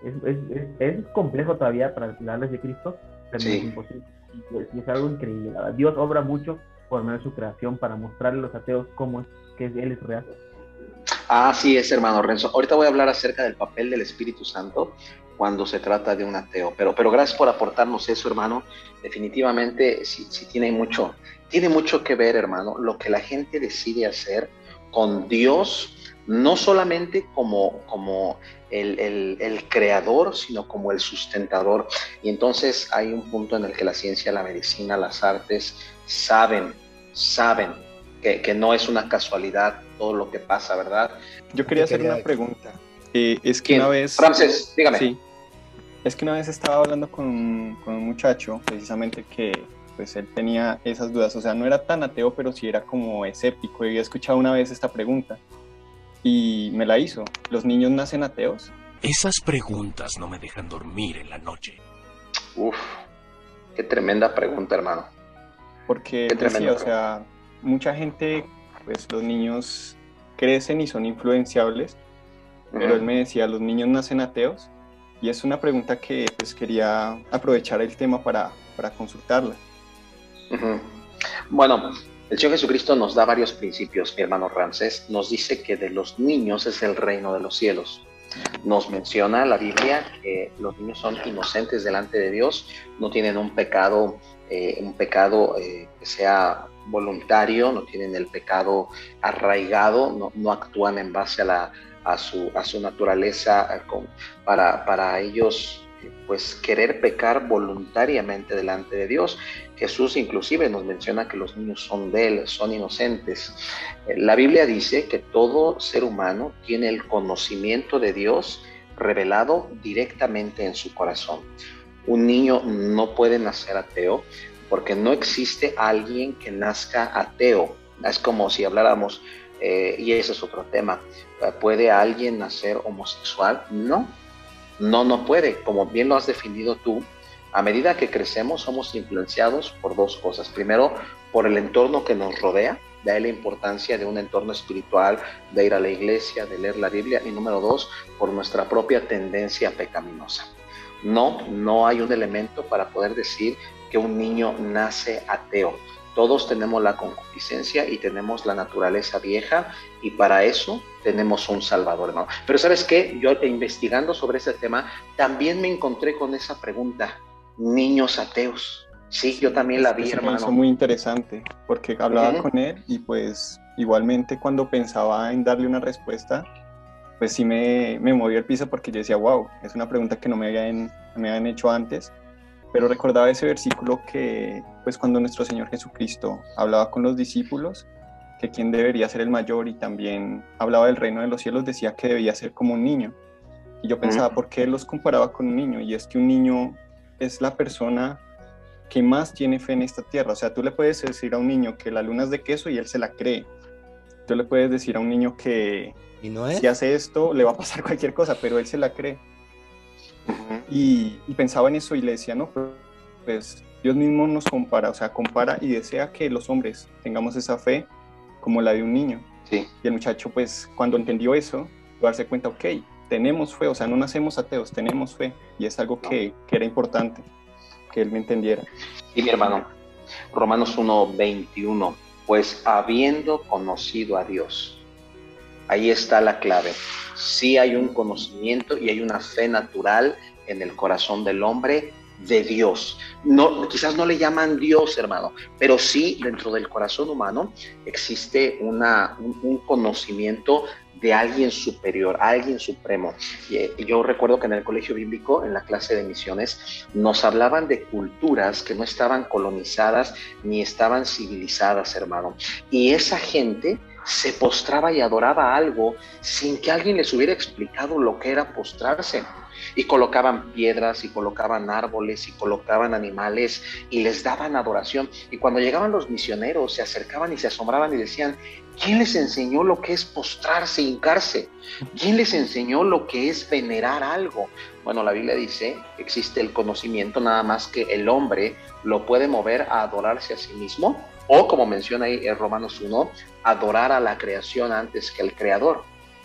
es, es, es, es complejo todavía para hablarles de Cristo, pero Sí. es imposible. Y, pues, y es algo increíble. Dios obra mucho por su creación para mostrarle a los ateos cómo es que Él es real. Así es, hermano Renzo. Ahorita voy a hablar acerca del papel del Espíritu Santo cuando se trata de un ateo. Pero, pero gracias por aportarnos eso, hermano. Definitivamente sí, sí tiene mucho, tiene mucho que ver, hermano, lo que la gente decide hacer con Dios, no solamente como, como el- el creador, sino como el sustentador. Y entonces hay un punto en el que la ciencia, la medicina, las artes saben, saben que, que no es una casualidad todo lo que pasa, ¿verdad? Yo quería hacer una pregunta. Eh, es que ¿Quién? una vez. Ramses, dígame. Sí. Es que una vez estaba hablando con, un- con un muchacho, precisamente que pues él tenía esas dudas. O sea, no era tan ateo, pero sí era como escéptico. Y había escuchado una vez esta pregunta. Y me la hizo. ¿Los niños nacen ateos? Esas preguntas no me dejan dormir en la noche. Uf, qué tremenda pregunta, hermano. Porque decía, tremendo, o sea, mucha gente, pues los niños crecen y son influenciables, pero Ujú. él me decía, los niños nacen ateos, y es una pregunta que pues quería aprovechar el tema para, para consultarla. Bueno, el Señor Jesucristo nos da varios principios, mi hermano Ramsés. Nos dice que de los niños es el reino de los cielos. Nos menciona la Biblia que los niños son inocentes delante de Dios, no tienen un pecado, eh, un pecado eh, que sea voluntario, no tienen el pecado arraigado, no, actúan en base a, la, a, su, a su naturaleza eh, para, para ellos pues querer pecar voluntariamente delante de Dios. Jesús inclusive nos menciona que los niños son de Él, son inocentes. La Biblia dice que todo ser humano tiene el conocimiento de Dios revelado directamente en su corazón. Un niño no puede nacer ateo porque no existe alguien que nazca ateo. Es como si habláramos, eh, y ese es otro tema, ¿puede alguien nacer homosexual? No, no, no puede. Como bien lo has definido tú, a medida que crecemos somos influenciados por dos cosas. Primero, por el entorno que nos rodea, de ahí la importancia de un entorno espiritual, de ir a la iglesia, de leer la Biblia. Y número dos, por nuestra propia tendencia pecaminosa. No, no hay un elemento para poder decir que un niño nace ateo. Todos tenemos la concupiscencia y tenemos la naturaleza vieja y para eso tenemos un Salvador, hermano. Pero sabes qué, yo investigando sobre ese tema también me encontré con esa pregunta, niños ateos. Sí, yo también la vi, Eso hermano. muy interesante, porque hablaba con él y pues igualmente cuando pensaba en darle una respuesta, pues sí me, me movió el piso porque yo decía, wow, es una pregunta que no me habían, me habían hecho antes, pero recordaba ese versículo que pues cuando nuestro Señor Jesucristo hablaba con los discípulos, que quién debería ser el mayor y también hablaba del reino de los cielos, decía que debía ser como un niño. Y yo pensaba, ¿por qué los comparaba con un niño? Y es que un niño es la persona que más tiene fe en esta tierra. O sea, tú le puedes decir a un niño que la luna es de queso y él se la cree. Tú le puedes decir a un niño que ¿Y no es? si hace esto le va a pasar *laughs* cualquier cosa, pero él se la cree. Y, y pensaba en eso y le decía, no, pues, pues Dios mismo nos compara, o sea, compara y desea que los hombres tengamos esa fe como la de un niño. Sí. Y el muchacho, pues, cuando entendió eso, darse cuenta, ok, tenemos fe, o sea, no nacemos ateos, tenemos fe, y es algo que, que era importante que él me entendiera. Y mi hermano, Romanos 1:21, pues habiendo conocido a Dios, ahí está la clave. Sí hay un conocimiento y hay una fe natural en el corazón del hombre de Dios. No, quizás no le llaman Dios, hermano, pero sí dentro del corazón humano existe un conocimiento de alguien superior, alguien supremo. Y, eh, yo recuerdo que en el colegio bíblico, en la clase de misiones, nos hablaban de culturas que no estaban colonizadas ni estaban civilizadas, hermano. Y esa gente se postraba y adoraba algo sin que alguien les hubiera explicado lo que era postrarse. Y colocaban piedras y colocaban árboles y colocaban animales y les daban adoración. Y cuando llegaban los misioneros se acercaban y se asombraban y decían, ¿quién les enseñó lo que es postrarse, hincarse? ¿Quién les enseñó lo que es venerar algo? Bueno, la Biblia dice, existe el conocimiento nada más que el hombre lo puede mover a adorarse a sí mismo o como menciona ahí en Romanos 1, adorar a la creación antes que al creador.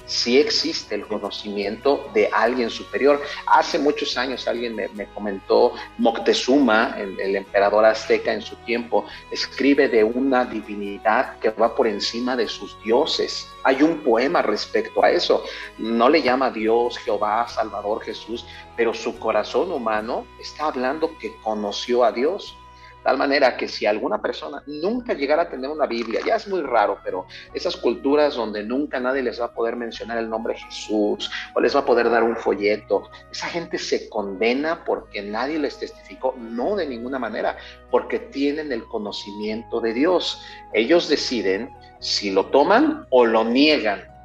Sí existe el conocimiento de alguien superior. Hace muchos años alguien me, me comentó, Moctezuma, el, emperador azteca en su tiempo, escribe de una divinidad que va por encima de sus dioses. Hay un poema respecto a eso. No le llama Dios, Jehová, Salvador, Jesús, pero su corazón humano está hablando que conoció a Dios tal manera que si alguna persona nunca llegara a tener una Biblia, ya es muy raro, pero esas culturas donde nunca nadie les va a poder mencionar el nombre de Jesús o les va a poder dar un folleto, esa gente se condena porque nadie les testificó, no de ninguna manera, porque tienen el conocimiento de Dios. Ellos deciden si lo toman o lo niegan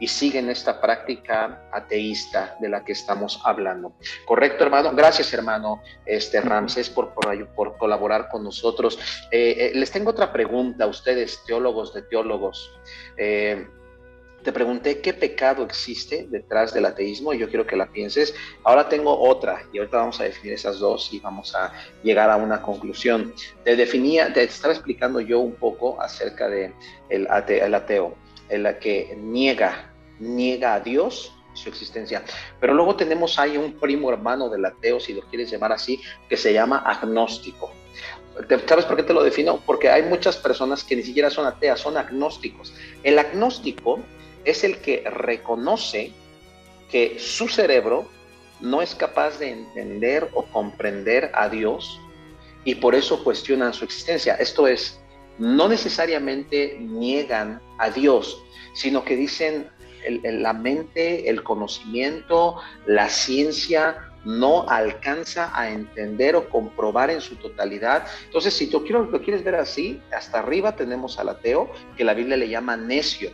y siguen esta práctica ateísta de la que estamos hablando. ¿Correcto, hermano? Gracias, hermano este, Ramsés, por, por, por colaborar con nosotros. Eh, eh, les tengo otra pregunta a ustedes, teólogos de teólogos. Eh, te pregunté qué pecado existe detrás del ateísmo y yo quiero que la pienses. Ahora tengo otra y ahorita vamos a definir esas dos y vamos a llegar a una conclusión. Te definía, te estaba explicando yo un poco acerca de el, ate, el ateo, el que niega niega a Dios su existencia. Pero luego tenemos ahí un primo hermano del ateo, si lo quieres llamar así, que se llama agnóstico. ¿Sabes por qué te lo defino? Porque hay muchas personas que ni siquiera son ateas, son agnósticos. El agnóstico es el que reconoce que su cerebro no es capaz de entender o comprender a Dios y por eso cuestionan su existencia. Esto es, no necesariamente niegan a Dios, sino que dicen, el, el, la mente, el conocimiento, la ciencia no alcanza a entender o comprobar en su totalidad. Entonces, si tú quiero, lo quieres ver así, hasta arriba tenemos al ateo, que la Biblia le llama necio,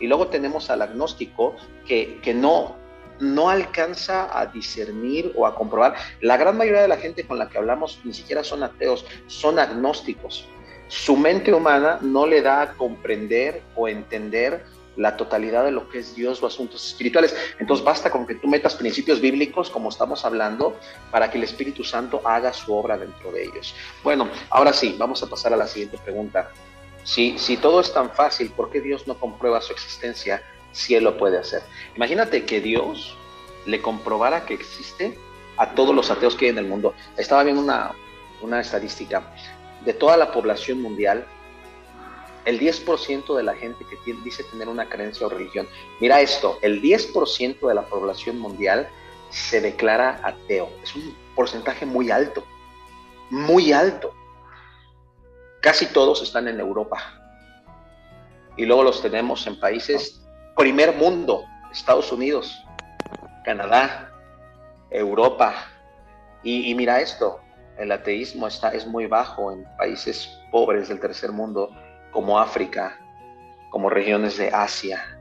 y luego tenemos al agnóstico, que, que no, no alcanza a discernir o a comprobar. La gran mayoría de la gente con la que hablamos ni siquiera son ateos, son agnósticos. Su mente humana no le da a comprender o entender la totalidad de lo que es Dios o asuntos espirituales. Entonces basta con que tú metas principios bíblicos, como estamos hablando, para que el Espíritu Santo haga su obra dentro de ellos. Bueno, ahora sí, vamos a pasar a la siguiente pregunta. Si, si todo es tan fácil, ¿por qué Dios no comprueba su existencia si Él lo puede hacer? Imagínate que Dios le comprobara que existe a todos los ateos que hay en el mundo. Estaba viendo una, una estadística. De toda la población mundial, el 10% de la gente que dice tener una creencia o religión. Mira esto, el 10% de la población mundial se declara ateo. Es un porcentaje muy alto, muy alto. Casi todos están en Europa. Y luego los tenemos en países primer mundo, Estados Unidos, Canadá, Europa. Y, y mira esto, el ateísmo está, es muy bajo en países pobres del tercer mundo como África, como regiones de Asia.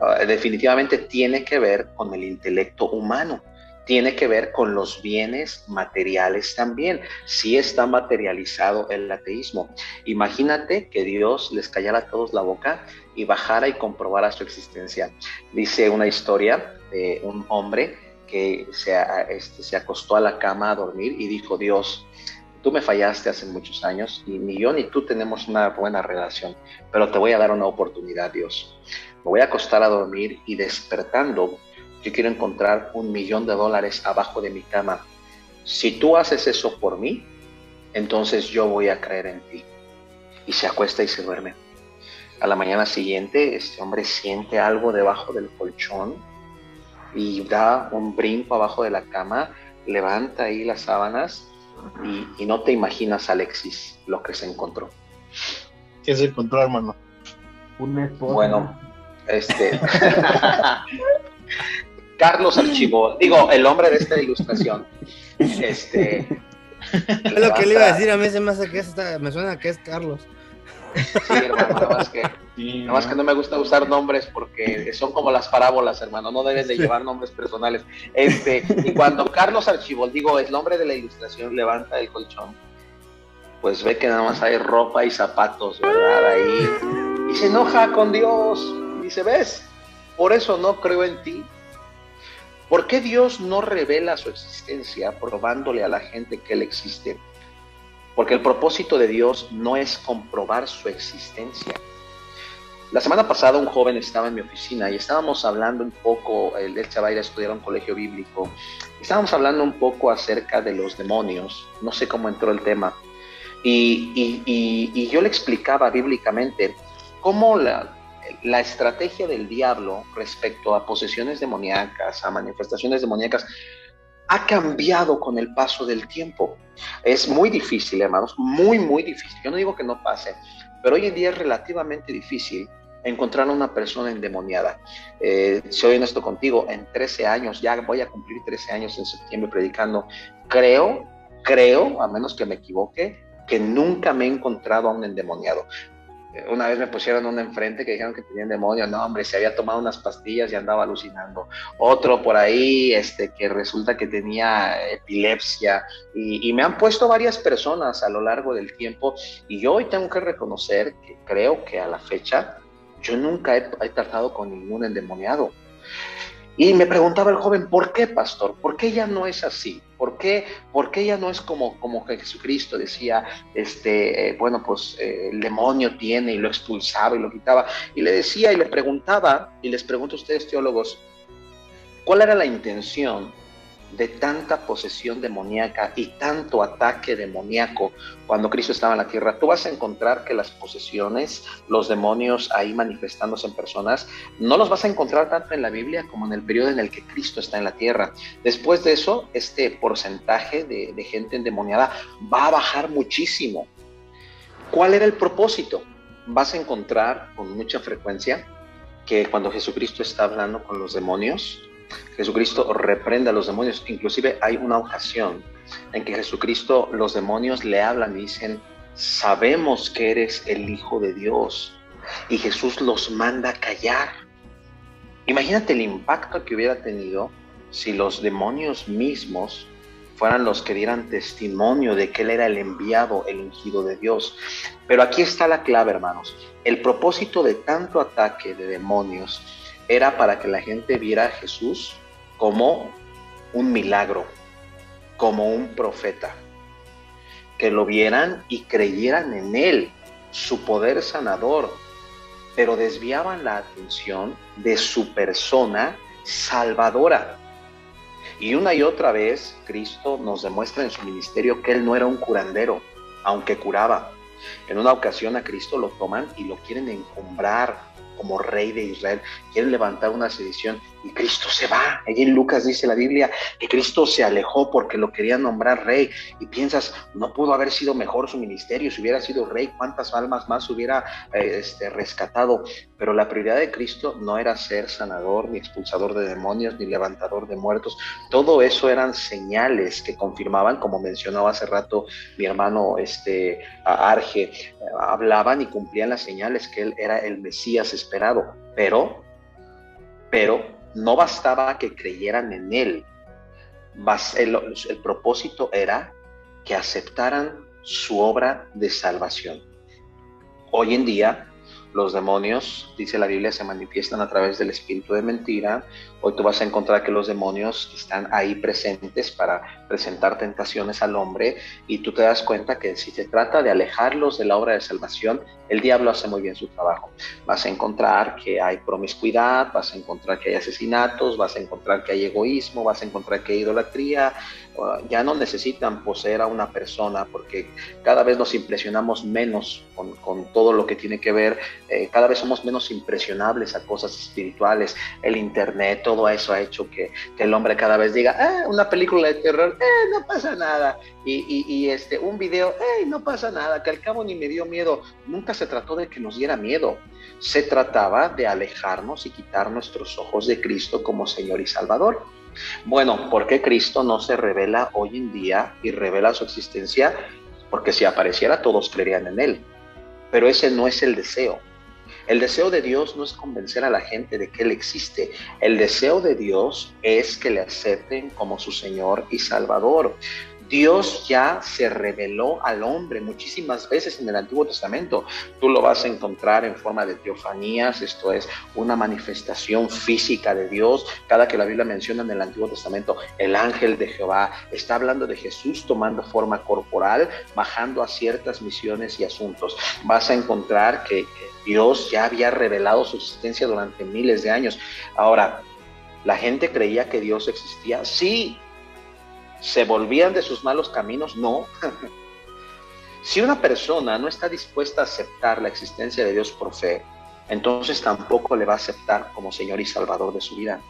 uh, definitivamente tiene que ver con el intelecto humano tiene que ver con los bienes materiales también. Sí está materializado el ateísmo. Imagínate que Dios les callara a todos la boca y bajara y comprobara su existencia. Dice una historia de un hombre que se, este, se acostó a la cama a dormir y dijo, Dios, tú me fallaste hace muchos años y ni yo ni tú tenemos una buena relación, pero te voy a dar una oportunidad, Dios. Me voy a acostar a dormir y despertando yo quiero encontrar un millón de dólares abajo de mi cama. Si tú haces eso por mí, entonces yo voy a creer en ti. Y se acuesta y se duerme. A la mañana siguiente, este hombre siente algo debajo del colchón y da un brinco abajo de la cama, levanta ahí las sábanas y, no te imaginas, Alexis, lo que se encontró. ¿Qué se encontró, hermano? Un esposo. Bueno, este. *laughs* Carlos Archibol, digo, el hombre de esta ilustración. Este. Es lo que le iba a decir, a mí se me hace que me suena que es Carlos. Sí, hermano, nada más que, nada más que no me gusta usar nombres porque son como las parábolas, hermano, no debes de llevar nombres personales. Este, y cuando Carlos Archibol, digo, el nombre de la ilustración, levanta el colchón, pues ve que nada más hay ropa y zapatos, ¿verdad? Ahí. Y se enoja con Dios. Y dice, ¿ves? Por eso no creo en ti. ¿Por qué Dios no revela su existencia probándole a la gente que Él existe? Porque el propósito de Dios no es comprobar su existencia. La semana pasada un joven estaba en mi oficina y estábamos hablando un poco, él, se va a ir a estudiar a un colegio bíblico, estábamos hablando un poco acerca de los demonios, no sé cómo entró el tema, y, y yo le explicaba bíblicamente cómo la, la estrategia del diablo respecto a posesiones demoníacas, a manifestaciones demoníacas, ha cambiado con el paso del tiempo. Es muy difícil, hermanos, muy, muy difícil. Yo no digo que no pase, pero hoy en día es relativamente difícil encontrar a una persona endemoniada. Eh, soy honesto contigo, en 13 años, ya voy a cumplir 13 años en septiembre predicando, creo, creo, a menos que me equivoque, que nunca me he encontrado a un endemoniado. Una vez me pusieron una enfrente que dijeron que tenía demonio, no hombre, se había tomado unas pastillas y andaba alucinando. Otro por ahí, este, que resulta que tenía epilepsia y, me han puesto varias personas a lo largo del tiempo y yo hoy tengo que reconocer que creo que a la fecha yo nunca he, he tratado con ningún endemoniado. Y me preguntaba el joven, ¿por qué, pastor? ¿Por qué ya no es así? ¿Por qué, por qué ya no es como, como Jesucristo decía, este, eh, bueno, pues eh, el demonio tiene y lo expulsaba y lo quitaba? Y le decía y le preguntaba, y les pregunto a ustedes teólogos, ¿cuál era la intención de tanta posesión demoníaca y tanto ataque demoníaco cuando Cristo estaba en la tierra, tú vas a encontrar que las posesiones, los demonios ahí manifestándose en personas, no los vas a encontrar tanto en la Biblia como en el periodo en el que Cristo está en la tierra. Después de eso, este porcentaje de, de gente endemoniada va a bajar muchísimo. ¿Cuál era el propósito? Vas a encontrar con mucha frecuencia que cuando Jesucristo está hablando con los demonios, Jesucristo reprende a los demonios. Inclusive hay una ocasión en que Jesucristo, los demonios le hablan y dicen, sabemos que eres el Hijo de Dios. Y Jesús los manda a callar. Imagínate el impacto que hubiera tenido si los demonios mismos fueran los que dieran testimonio de que Él era el enviado, el ungido de Dios. Pero aquí está la clave, hermanos. El propósito de tanto ataque de demonios era para que la gente viera a Jesús como un milagro, como un profeta, que lo vieran y creyeran en él, su poder sanador, pero desviaban la atención de su persona salvadora. Y una y otra vez Cristo nos demuestra en su ministerio que él no era un curandero, aunque curaba. En una ocasión a Cristo lo toman y lo quieren encumbrar como rey de Israel, quieren levantar una sedición y Cristo se va. Allí en Lucas dice la Biblia que Cristo se alejó porque lo querían nombrar rey y piensas, no pudo haber sido mejor su ministerio si hubiera sido rey, cuántas almas más hubiera eh, este, rescatado. Pero la prioridad de Cristo no era ser sanador, ni expulsador de demonios, ni levantador de muertos. Todo eso eran señales que confirmaban, como mencionaba hace rato mi hermano este, Arge, hablaban y cumplían las señales que él era el Mesías esperado. Pero Pero no bastaba que creyeran en Él. El, el propósito era que aceptaran su obra de salvación. Hoy en día los demonios, dice la Biblia, se manifiestan a través del espíritu de mentira. Hoy tú vas a encontrar que los demonios están ahí presentes para presentar tentaciones al hombre y tú te das cuenta que si se trata de alejarlos de la obra de salvación, el diablo hace muy bien su trabajo. Vas a encontrar que hay promiscuidad, vas a encontrar que hay asesinatos, vas a encontrar que hay egoísmo, vas a encontrar que hay idolatría. Ya no necesitan poseer a una persona porque cada vez nos impresionamos menos con, con todo lo que tiene que ver eh, cada vez somos menos impresionables a cosas espirituales. El Internet, todo eso ha hecho que, el hombre cada vez diga, ah, una película de terror, eh, no pasa nada. Y, este, un video, eh, no pasa nada, que al cabo ni me dio miedo. Nunca se trató de que nos diera miedo. Se trataba de alejarnos y quitar nuestros ojos de Cristo como Señor y Salvador. Bueno, ¿por qué Cristo no se revela hoy en día y revela su existencia? Porque si apareciera todos creerían en Él. Pero ese no es el deseo. El deseo de Dios no es convencer a la gente de que Él existe. El deseo de Dios es que le acepten como su Señor y Salvador. Dios ya se reveló al hombre muchísimas veces en el Antiguo Testamento. Tú lo vas a encontrar en forma de teofanías, esto es una manifestación física de Dios. Cada que la Biblia menciona en el Antiguo Testamento el ángel de Jehová, está hablando de Jesús tomando forma corporal, bajando a ciertas misiones y asuntos. Vas a encontrar que Dios ya había revelado su existencia durante miles de años. Ahora, ¿la gente creía que Dios existía? Sí, ¿Se volvían de sus malos caminos? No. *laughs* si una persona no está dispuesta a aceptar la existencia de Dios por fe, entonces tampoco le va a aceptar como Señor y Salvador de su vida.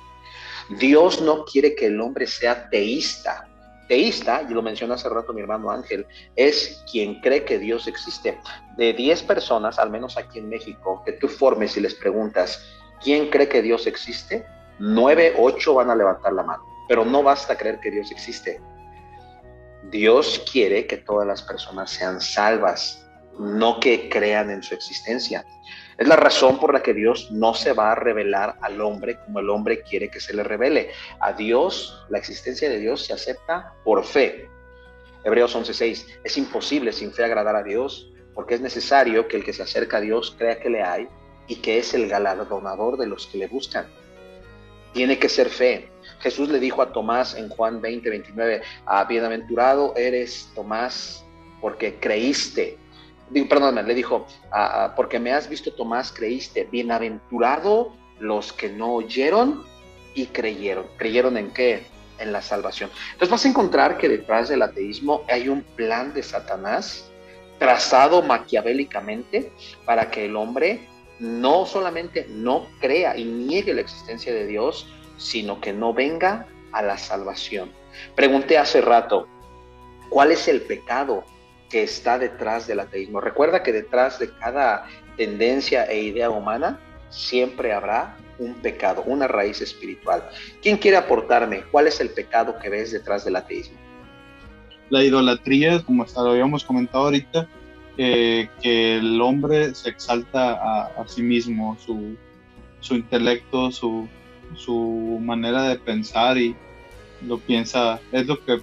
Dios no quiere que el hombre sea teísta. Teísta, y lo mencionó hace rato mi hermano Ángel, es quien cree que Dios existe. De 10 personas, al menos aquí en México, que tú formes y les preguntas, ¿quién cree que Dios existe? 9, 8 van a levantar la mano. Pero no basta creer que Dios existe. Dios quiere que todas las personas sean salvas, no que crean en su existencia. Es la razón por la que Dios no se va a revelar al hombre como el hombre quiere que se le revele. A Dios, la existencia de Dios se acepta por fe. Hebreos 11:6, es imposible sin fe agradar a Dios, porque es necesario que el que se acerca a Dios crea que le hay y que es el galardonador de los que le buscan. Tiene que ser fe. Jesús le dijo a Tomás en Juan 20, 29, ah, bienaventurado eres Tomás porque creíste. Perdóname, le dijo, ah, ah, porque me has visto Tomás, creíste. Bienaventurado los que no oyeron y creyeron. ¿Creyeron en qué? En la salvación. Entonces vas a encontrar que detrás del ateísmo hay un plan de Satanás trazado maquiavélicamente para que el hombre no solamente no crea y niegue la existencia de Dios, sino que no venga a la salvación. Pregunté hace rato, ¿cuál es el pecado que está detrás del ateísmo? Recuerda que detrás de cada tendencia e idea humana siempre habrá un pecado, una raíz espiritual. ¿Quién quiere aportarme cuál es el pecado que ves detrás del ateísmo? La idolatría, como hasta lo habíamos comentado ahorita, eh, que el hombre se exalta a, sí mismo, su, su intelecto, su, su manera de pensar y lo piensa, es lo que,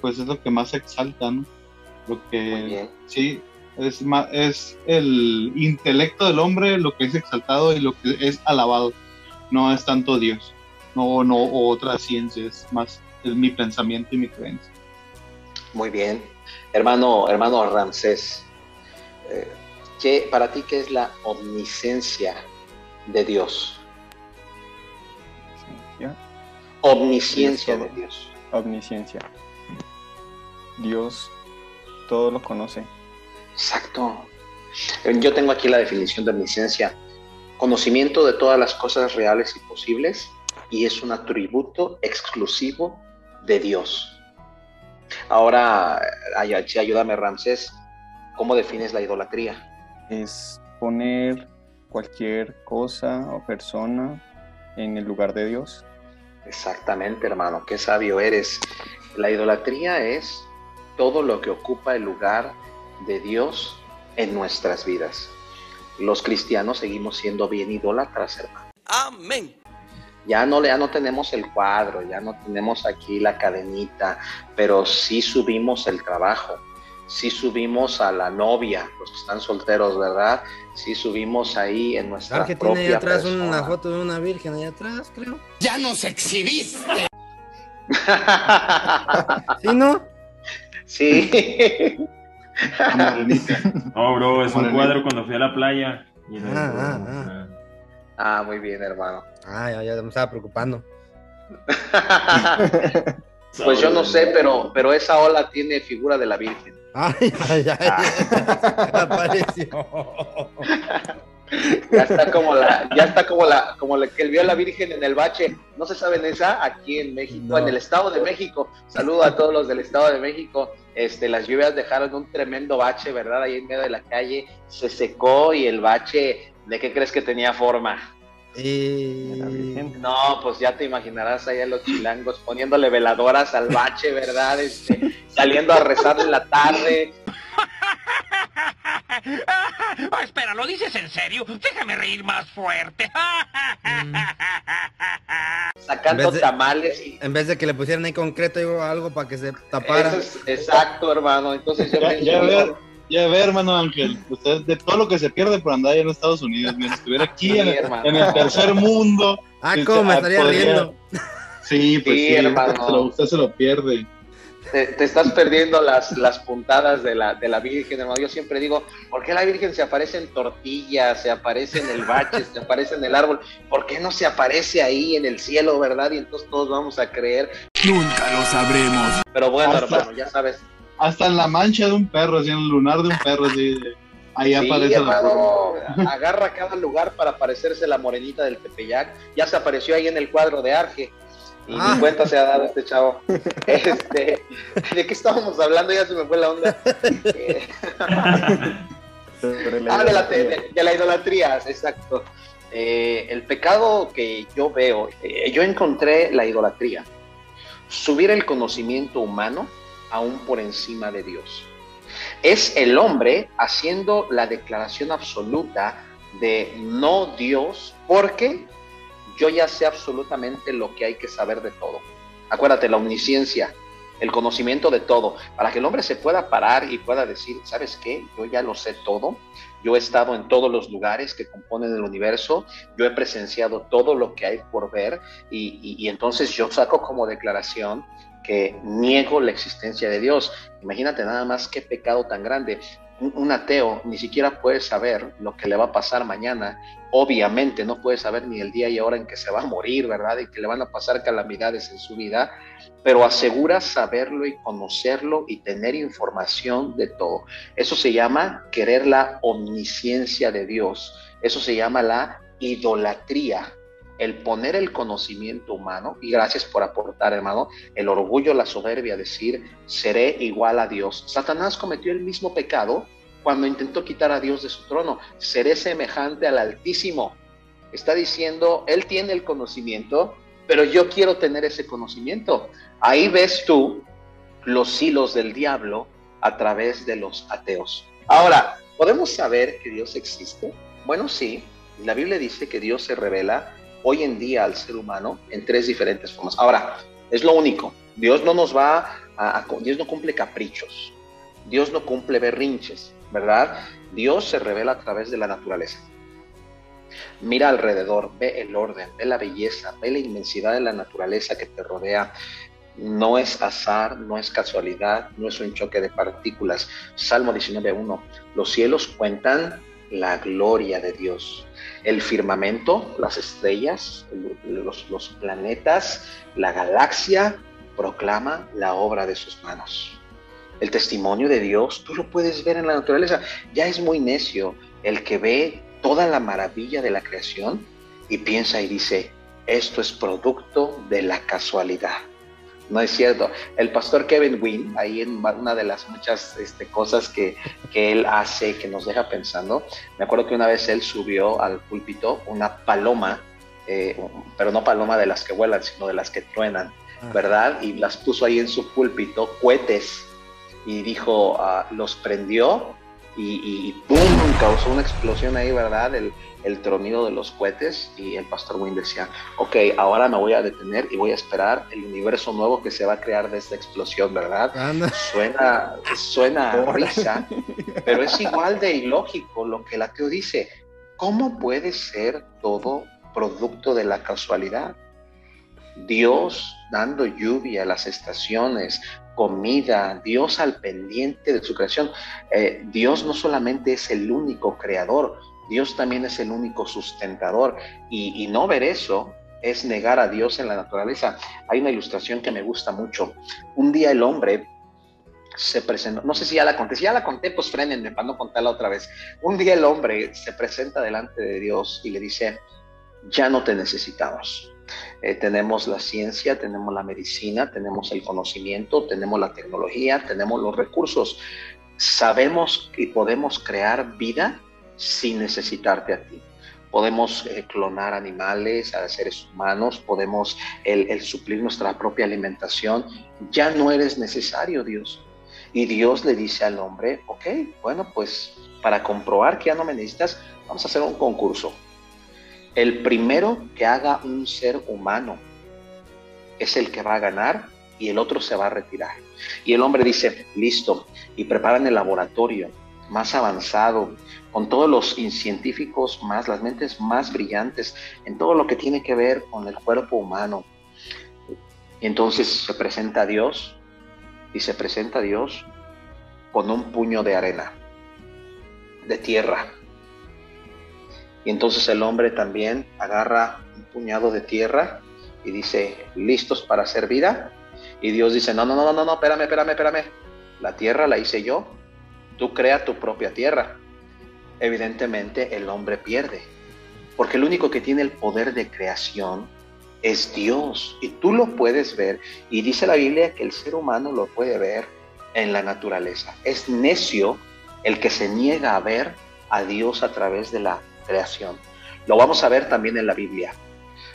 pues es lo que más exalta, ¿no? Lo que, sí, es, más, es el intelecto del hombre lo que es exaltado y lo que es alabado, no es tanto Dios, no, no o otras ciencias, más es mi pensamiento y mi creencia. Muy bien, hermano, hermano Ramsés, eh, ¿qué, para ti qué es la omniscencia de Dios? Omnisciencia de Dios. Omnisciencia. Dios todo lo conoce. Exacto. Yo tengo aquí la definición de omnisciencia. Conocimiento de todas las cosas reales y posibles y es un atributo exclusivo de Dios. Ahora, ayúdame Ramsés, ¿cómo defines la idolatría? Es poner cualquier cosa o persona en el lugar de Dios. Exactamente, hermano, qué sabio eres. La idolatría es todo lo que ocupa el lugar de Dios en nuestras vidas. Los cristianos seguimos siendo bien idólatras, hermano. Amén. Ya no, ya no tenemos el cuadro, ya no tenemos aquí la cadenita, pero sí subimos el trabajo, sí subimos a la novia, los que están solteros, ¿verdad? Sí subimos ahí en nuestra que tiene ahí propia atrás persona. una foto de una virgen ahí atrás, creo. ¡Ya nos exhibiste! *laughs* ¿Sí, no? Sí. No, bro, es un cuadro cuando fui a la playa. Y era- Ah, ah, Ah, muy bien, hermano. Ah, ya, ya me estaba preocupando. *laughs* Pues yo no sé, pero, pero esa ola tiene figura de la Virgen. Ay, ay, ay. *laughs* Apareció. *laughs* Ya está como la, ya está como la, como la que vio a la Virgen en el bache. ¿No se saben esa? Aquí en México, No. en el Estado de México. Saludo a todos los del Estado de México. Este, las lluvias dejaron un tremendo bache, ¿verdad? Ahí en medio de la calle se secó y el bache, ¿de qué crees que tenía forma? No, pues ya te imaginarás ahí a los chilangos poniéndole veladoras al bache, ¿verdad? Este, saliendo a rezar en la tarde. Ah, *laughs* espera, ¿lo dices en serio? Déjame reír más fuerte. *laughs* sacando de- tamales y En vez de que le pusieran ahí concreto o algo para que se tapara. Eso es exacto, hermano. Entonces yo Ya, ve, ya ve, hermano Ángel, usted de todo lo que se pierde por andar allá en Estados Unidos, mientras estuviera aquí Sí, en, el- hermano. en el tercer mundo. Ah, usted- cómo me estaría podría- riendo. Sí, pues Sí, sí, hermano. se lo- usted se lo pierde. te, te estás perdiendo las, las puntadas de la, de la Virgen, hermano. Yo siempre digo, ¿por qué la Virgen se aparece en tortillas, se aparece en el bache, se aparece en el árbol? ¿Por qué no se aparece ahí en el cielo, verdad? Y entonces todos vamos a creer. Nunca lo sabremos. Pero bueno, Hasta- hermano, ya sabes. Hasta en la mancha de un perro, así en el lunar de un perro, así. de- Ahí *laughs* Sí, aparece la hermano, agarra cada lugar para parecerse la morenita del Tepeyac. Ya se apareció ahí en el cuadro de Arge. Y Ah. ni cuenta se ha dado este chavo. *laughs* Este, ¿De qué estábamos hablando? Ya se me fue la onda. Eh, la *laughs* Ah, de la, de la idolatría, exacto. Eh, el pecado que yo veo, eh, yo encontré la idolatría. Subir el conocimiento humano aún por encima de Dios. Es el hombre haciendo la declaración absoluta de no Dios, porque yo ya sé absolutamente lo que hay que saber de todo. Acuérdate, la omnisciencia, el conocimiento de todo, para que el hombre se pueda parar y pueda decir, ¿sabes qué? Yo ya lo sé todo, yo he estado en todos los lugares que componen el universo, yo he presenciado todo lo que hay por ver y, y- entonces yo saco como declaración que niego la existencia de Dios. Imagínate nada más qué pecado tan grande. Un, un ateo ni siquiera puede saber lo que le va a pasar mañana. Obviamente no puede saber ni el día y hora en que se va a morir, ¿verdad? Y que le van a pasar calamidades en su vida, pero asegura saberlo y conocerlo y tener información de todo. Eso se llama querer la omnisciencia de Dios. Eso se llama la idolatría. El poner el conocimiento humano, y gracias por aportar, hermano, el orgullo, la soberbia, decir, seré igual a Dios. Satanás cometió el mismo pecado cuando intentó quitar a Dios de su trono. Seré semejante al Altísimo. Está diciendo, Él tiene el conocimiento, pero yo quiero tener ese conocimiento. Ahí ves tú los hilos del diablo a través de los ateos. Ahora, ¿podemos saber que Dios existe? Bueno, sí. La Biblia dice que Dios se revela hoy en día al ser humano en tres diferentes formas. Ahora, es lo único. Dios no nos va a, a- Dios no cumple caprichos. Dios no cumple berrinches, ¿verdad? Dios se revela a través de la naturaleza. Mira alrededor, ve el orden, ve la belleza, ve la inmensidad de la naturaleza que te rodea. No es azar, no es casualidad, no es un choque de partículas. Salmo 19.1. Los cielos cuentan la gloria de Dios. El firmamento, las estrellas, los, planetas, la galaxia proclama la obra de sus manos. El testimonio de Dios, tú lo puedes ver en la naturaleza. Ya es muy necio el que ve toda la maravilla de la creación y piensa y dice, esto es producto de la casualidad. No es cierto. El pastor Kevin Wynn, ahí en una de las muchas este, cosas que, que él hace, que nos deja pensando, me acuerdo que una vez él subió al púlpito una paloma, eh, pero no paloma de las que vuelan, sino de las que truenan, ¿verdad? Y las puso ahí en su púlpito, cohetes, y dijo, ah, los prendió y, y ¡pum! causó una explosión ahí, ¿verdad? El, el tronido de los cohetes y el pastor Wayne decía, ok, ahora me voy a detener y voy a esperar el universo nuevo que se va a crear de esta explosión, ¿verdad? Suena, suena a risa, *laughs* pero es igual de ilógico lo que el ateo dice. ¿Cómo puede ser todo producto de la casualidad? Dios dando lluvia a las estaciones, comida, Dios al pendiente de su creación. Eh, Dios no solamente es el único creador, Dios también es el único sustentador y, no ver eso es negar a Dios en la naturaleza. Hay una ilustración que me gusta mucho. Un día el hombre se presentó, no sé si ya la conté, si ya la conté, pues frenenme para no contarla otra vez. Un día el hombre se presenta delante de Dios y le dice, ya no te necesitamos. Eh, tenemos la ciencia, tenemos la medicina, tenemos el conocimiento, tenemos la tecnología, tenemos los recursos. Sabemos que podemos crear vida sin necesitarte a ti. Podemos eh, clonar animales a seres humanos, podemos el, suplir nuestra propia alimentación. Ya no eres necesario, Dios. Y Dios le dice al hombre, ok, bueno, pues para comprobar que ya no me necesitas, vamos a hacer un concurso. El primero que haga un ser humano es el que va a ganar y el otro se va a retirar. Y el hombre dice, listo, y preparan el laboratorio más avanzado, con todos los científicos más, las mentes más brillantes en todo lo que tiene que ver con el cuerpo humano. Entonces se presenta a Dios y se presenta a Dios con un puño de arena, de tierra. Y entonces el hombre también agarra un puñado de tierra y dice, ¿listos para hacer vida? Y Dios dice, no, no, no, no, no, espérame, espérame, espérame. La tierra la hice yo. Tú crea tu propia tierra evidentemente el hombre pierde. Porque el único que tiene el poder de creación es Dios. Y tú lo puedes ver. Y dice la Biblia que el ser humano lo puede ver en la naturaleza. Es necio el que se niega a ver a Dios a través de la creación. Lo vamos a ver también en la Biblia.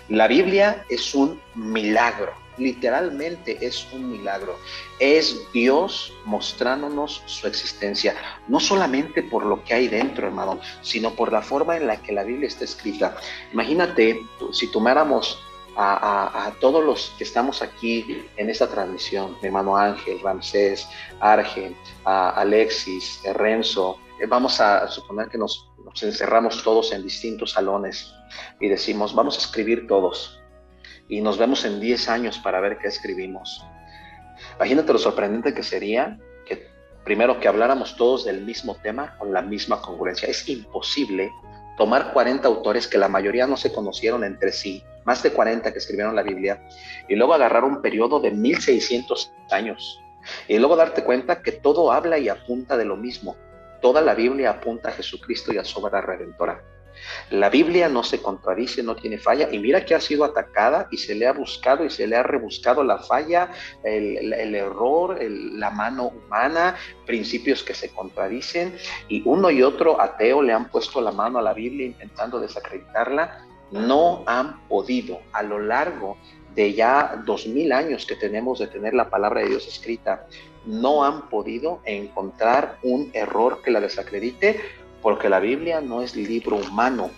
La Biblia es un milagro literalmente es un milagro. Es Dios mostrándonos su existencia, no solamente por lo que hay dentro, hermano, sino por la forma en la que la Biblia está escrita. Imagínate si tomáramos a, todos los que estamos aquí en esta transmisión, mi hermano Ángel, Ramsés, Argen, Alexis, Renzo, eh, vamos a suponer que nos encerramos todos en distintos salones y decimos, vamos a escribir todos y nos vemos en 10 años para ver qué escribimos. Imagínate lo sorprendente que sería que primero que habláramos todos del mismo tema con la misma congruencia. Es imposible tomar 40 autores que la mayoría no se conocieron entre sí, más de 40 que escribieron la Biblia, y luego agarrar un periodo de 1600 años, y luego darte cuenta que todo habla y apunta de lo mismo. Toda la Biblia apunta a Jesucristo y a su obra redentora. La Biblia no se contradice, no tiene falla, y mira que ha sido atacada y se le ha buscado y se le ha rebuscado la falla, el, error, la mano humana, principios que se contradicen, y uno y otro ateo le han puesto la mano a la Biblia intentando desacreditarla, no han podido. A lo largo de ya dos mil años que tenemos de tener la palabra de Dios escrita, no han podido encontrar un error que la desacredite porque la Biblia no es libro humano,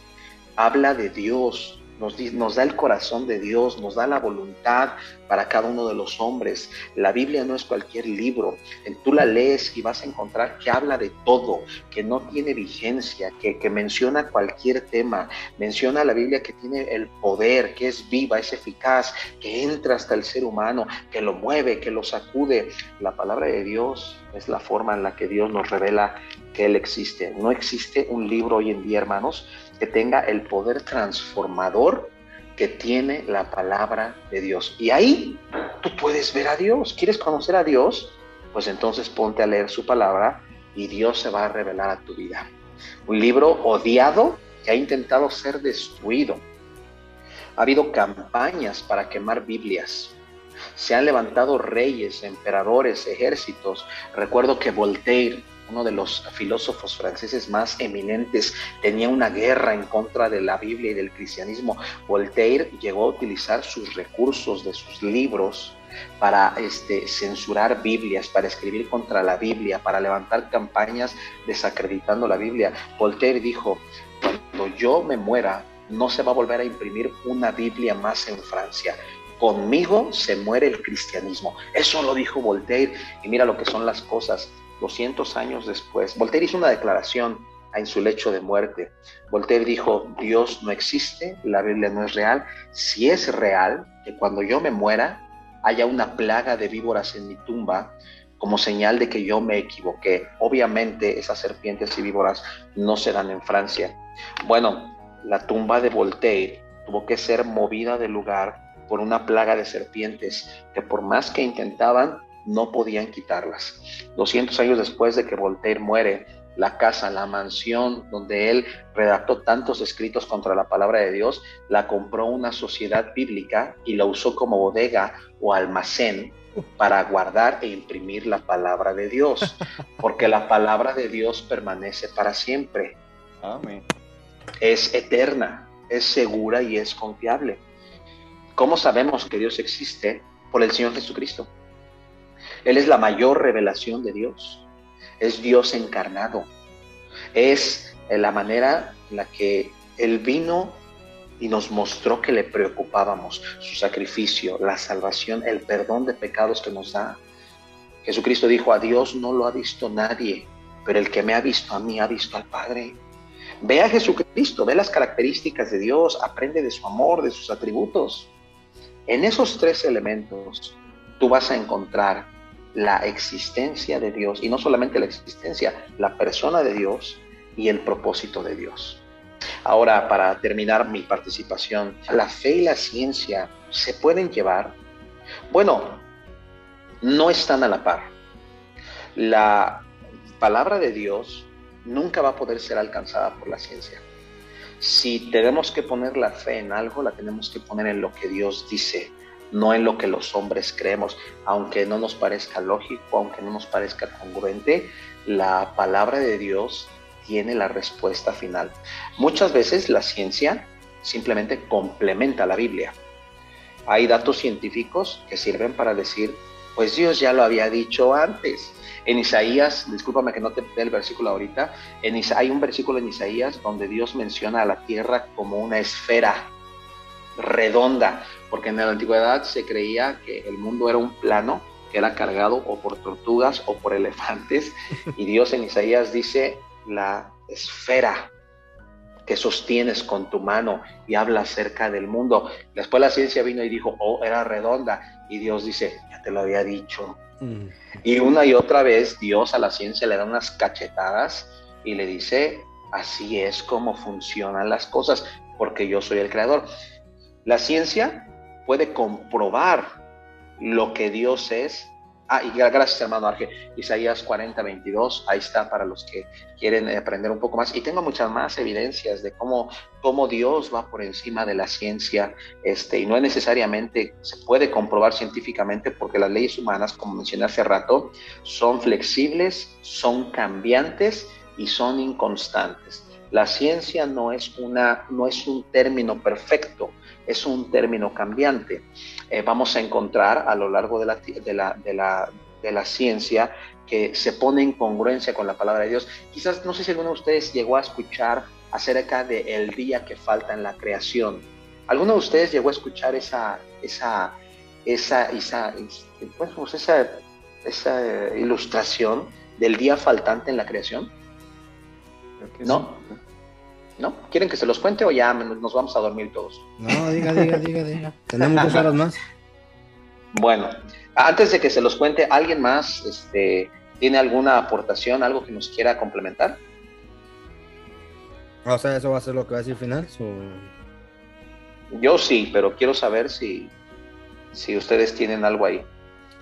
habla de Dios, nos, da el corazón de Dios, nos da la voluntad para cada uno de los hombres. La Biblia no es cualquier libro. Tú la lees y vas a encontrar que habla de todo, que no tiene vigencia, que, que menciona cualquier tema. Menciona la Biblia que tiene el poder, que es viva, es eficaz, que entra hasta el ser humano, que lo mueve, que lo sacude. La palabra de Dios es la forma en la que Dios nos revela que Él existe. No existe un libro hoy en día, hermanos, que tenga el poder transformador que tiene la palabra de Dios. Y ahí tú puedes ver a Dios. ¿Quieres conocer a Dios? Pues entonces ponte a leer su palabra y Dios se va a revelar a tu vida. Un libro odiado que ha intentado ser destruido. Ha habido campañas para quemar Biblias. Se han levantado reyes, emperadores, ejércitos. Recuerdo que Voltaire uno de los filósofos franceses más eminentes, tenía una guerra en contra de la Biblia y del cristianismo. Voltaire llegó a utilizar sus recursos de sus libros para este, censurar Biblias, para escribir contra la Biblia, para levantar campañas desacreditando la Biblia. Voltaire dijo, cuando yo me muera, no se va a volver a imprimir una Biblia más en Francia. Conmigo se muere el cristianismo. Eso lo dijo Voltaire. Y mira lo que son las cosas. 200 años después, Voltaire hizo una declaración en su lecho de muerte. Voltaire dijo, Dios no existe, la Biblia no es real. Si es real, que cuando yo me muera haya una plaga de víboras en mi tumba, como señal de que yo me equivoqué. Obviamente esas serpientes y víboras no se dan en Francia. Bueno, la tumba de Voltaire tuvo que ser movida del lugar por una plaga de serpientes que por más que intentaban, no podían quitarlas. 200 años después de que Voltaire muere, la casa, la mansión donde él redactó tantos escritos contra la palabra de Dios, la compró una sociedad bíblica y la usó como bodega o almacén para guardar e imprimir la palabra de Dios, *laughs* porque la palabra de Dios permanece para siempre. Amén. Es eterna, es segura y es confiable. ¿Cómo sabemos que Dios existe? Por el Señor Jesucristo. Él es la mayor revelación de Dios. Es Dios encarnado. Es la manera en la que Él vino y nos mostró que le preocupábamos, su sacrificio, la salvación, el perdón de pecados que nos da. Jesucristo dijo, a Dios no lo ha visto nadie, pero el que me ha visto a mí ha visto al Padre. Ve a Jesucristo, ve las características de Dios, aprende de su amor, de sus atributos. En esos tres elementos tú vas a encontrar la existencia de Dios, y no solamente la existencia, la persona de Dios y el propósito de Dios. Ahora, para terminar mi participación, ¿la fe y la ciencia se pueden llevar? Bueno, no están a la par. La palabra de Dios nunca va a poder ser alcanzada por la ciencia. Si tenemos que poner la fe en algo, la tenemos que poner en lo que Dios dice, no en lo que los hombres creemos. Aunque no nos parezca lógico, aunque no nos parezca congruente, la palabra de Dios tiene la respuesta final. Muchas veces la ciencia simplemente complementa la Biblia. Hay datos científicos que sirven para decir, pues Dios ya lo había dicho antes. En Isaías, discúlpame que no te dé el versículo ahorita, en hay un versículo en Isaías donde Dios menciona a la tierra como una esfera redonda, porque en la antigüedad se creía que el mundo era un plano que era cargado o por tortugas o por elefantes, y Dios en Isaías dice la esfera que sostienes con tu mano y habla acerca del mundo. Después la ciencia vino y dijo, oh, era redonda, y Dios dice, ya te lo había dicho. Mm. Y una y otra vez Dios a la ciencia le da unas cachetadas y le dice, así es como funcionan las cosas, porque yo soy el creador. La ciencia puede comprobar lo que Dios es. Ah, y gracias hermano Arge. Isaías 40, 22, ahí está para los que quieren aprender un poco más. Y tengo muchas más evidencias de cómo, cómo Dios va por encima de la ciencia. Este, y no es necesariamente, se puede comprobar científicamente porque las leyes humanas, como mencioné hace rato, son flexibles, son cambiantes y son inconstantes. La ciencia no es, una, no es un término perfecto, es un término cambiante. Eh, vamos a encontrar a lo largo de la, de, la, de, la, de la ciencia que se pone en congruencia con la palabra de Dios. Quizás, no sé si alguno de ustedes llegó a escuchar acerca del el día que falta en la creación. ¿Alguno de ustedes llegó a escuchar esa, esa, esa, esa, pues, esa, esa ilustración del día faltante en la creación? ¿No? ¿No? ¿Quieren que se los cuente o ya nos vamos a dormir todos? No, diga, diga, diga, diga. Tenemos dos horas más. Bueno, antes de que se los cuente, ¿alguien más este, tiene alguna aportación, algo que nos quiera complementar? O sea, eso va a ser lo que va a decir final. Yo sí, pero quiero saber si, si ustedes tienen algo ahí.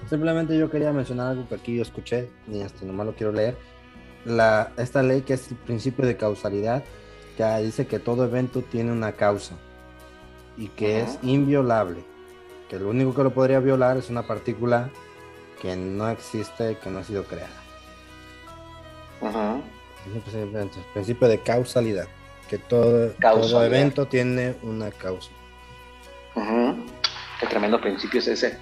Simplemente yo quería mencionar algo que aquí yo escuché, y este, nomás lo quiero leer. La, esta ley que es el principio de causalidad ya dice que todo evento tiene una causa y que es inviolable, que lo único que lo podría violar es una partícula que no existe, que no ha sido creada. Es el principio de causalidad, que todo, todo evento tiene una causa. Qué tremendo principio es ese.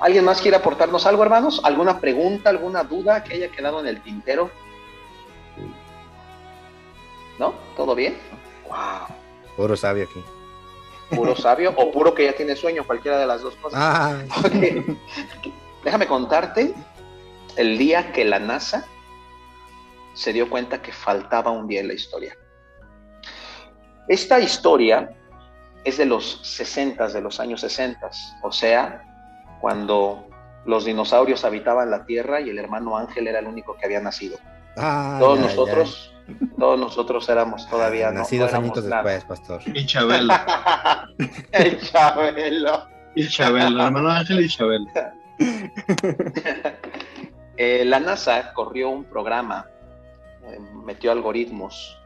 ¿Alguien más quiere aportarnos algo, hermanos? ¿Alguna pregunta, alguna duda que haya quedado en el tintero? ¿No? ¿Todo bien? Wow. Puro sabio aquí. Puro *laughs* sabio o puro que ya tiene sueño, cualquiera de las dos cosas. Ah, *laughs* Ok. Déjame contarte el día que la NASA se dio cuenta que faltaba un día en la historia. Esta historia es de los 60, de los años 60, o sea, cuando los dinosaurios habitaban la Tierra y el hermano Ángel era el único que había nacido. ah, todos ya, nosotros, todos nosotros éramos todavía Nacidos no añitos nada. después, pastor. Y Chabelo. *laughs* El Chabelo. Y Chabelo, hermano Ángel y Chabelo. *laughs* Eh, la NASA corrió un programa, eh, metió algoritmos.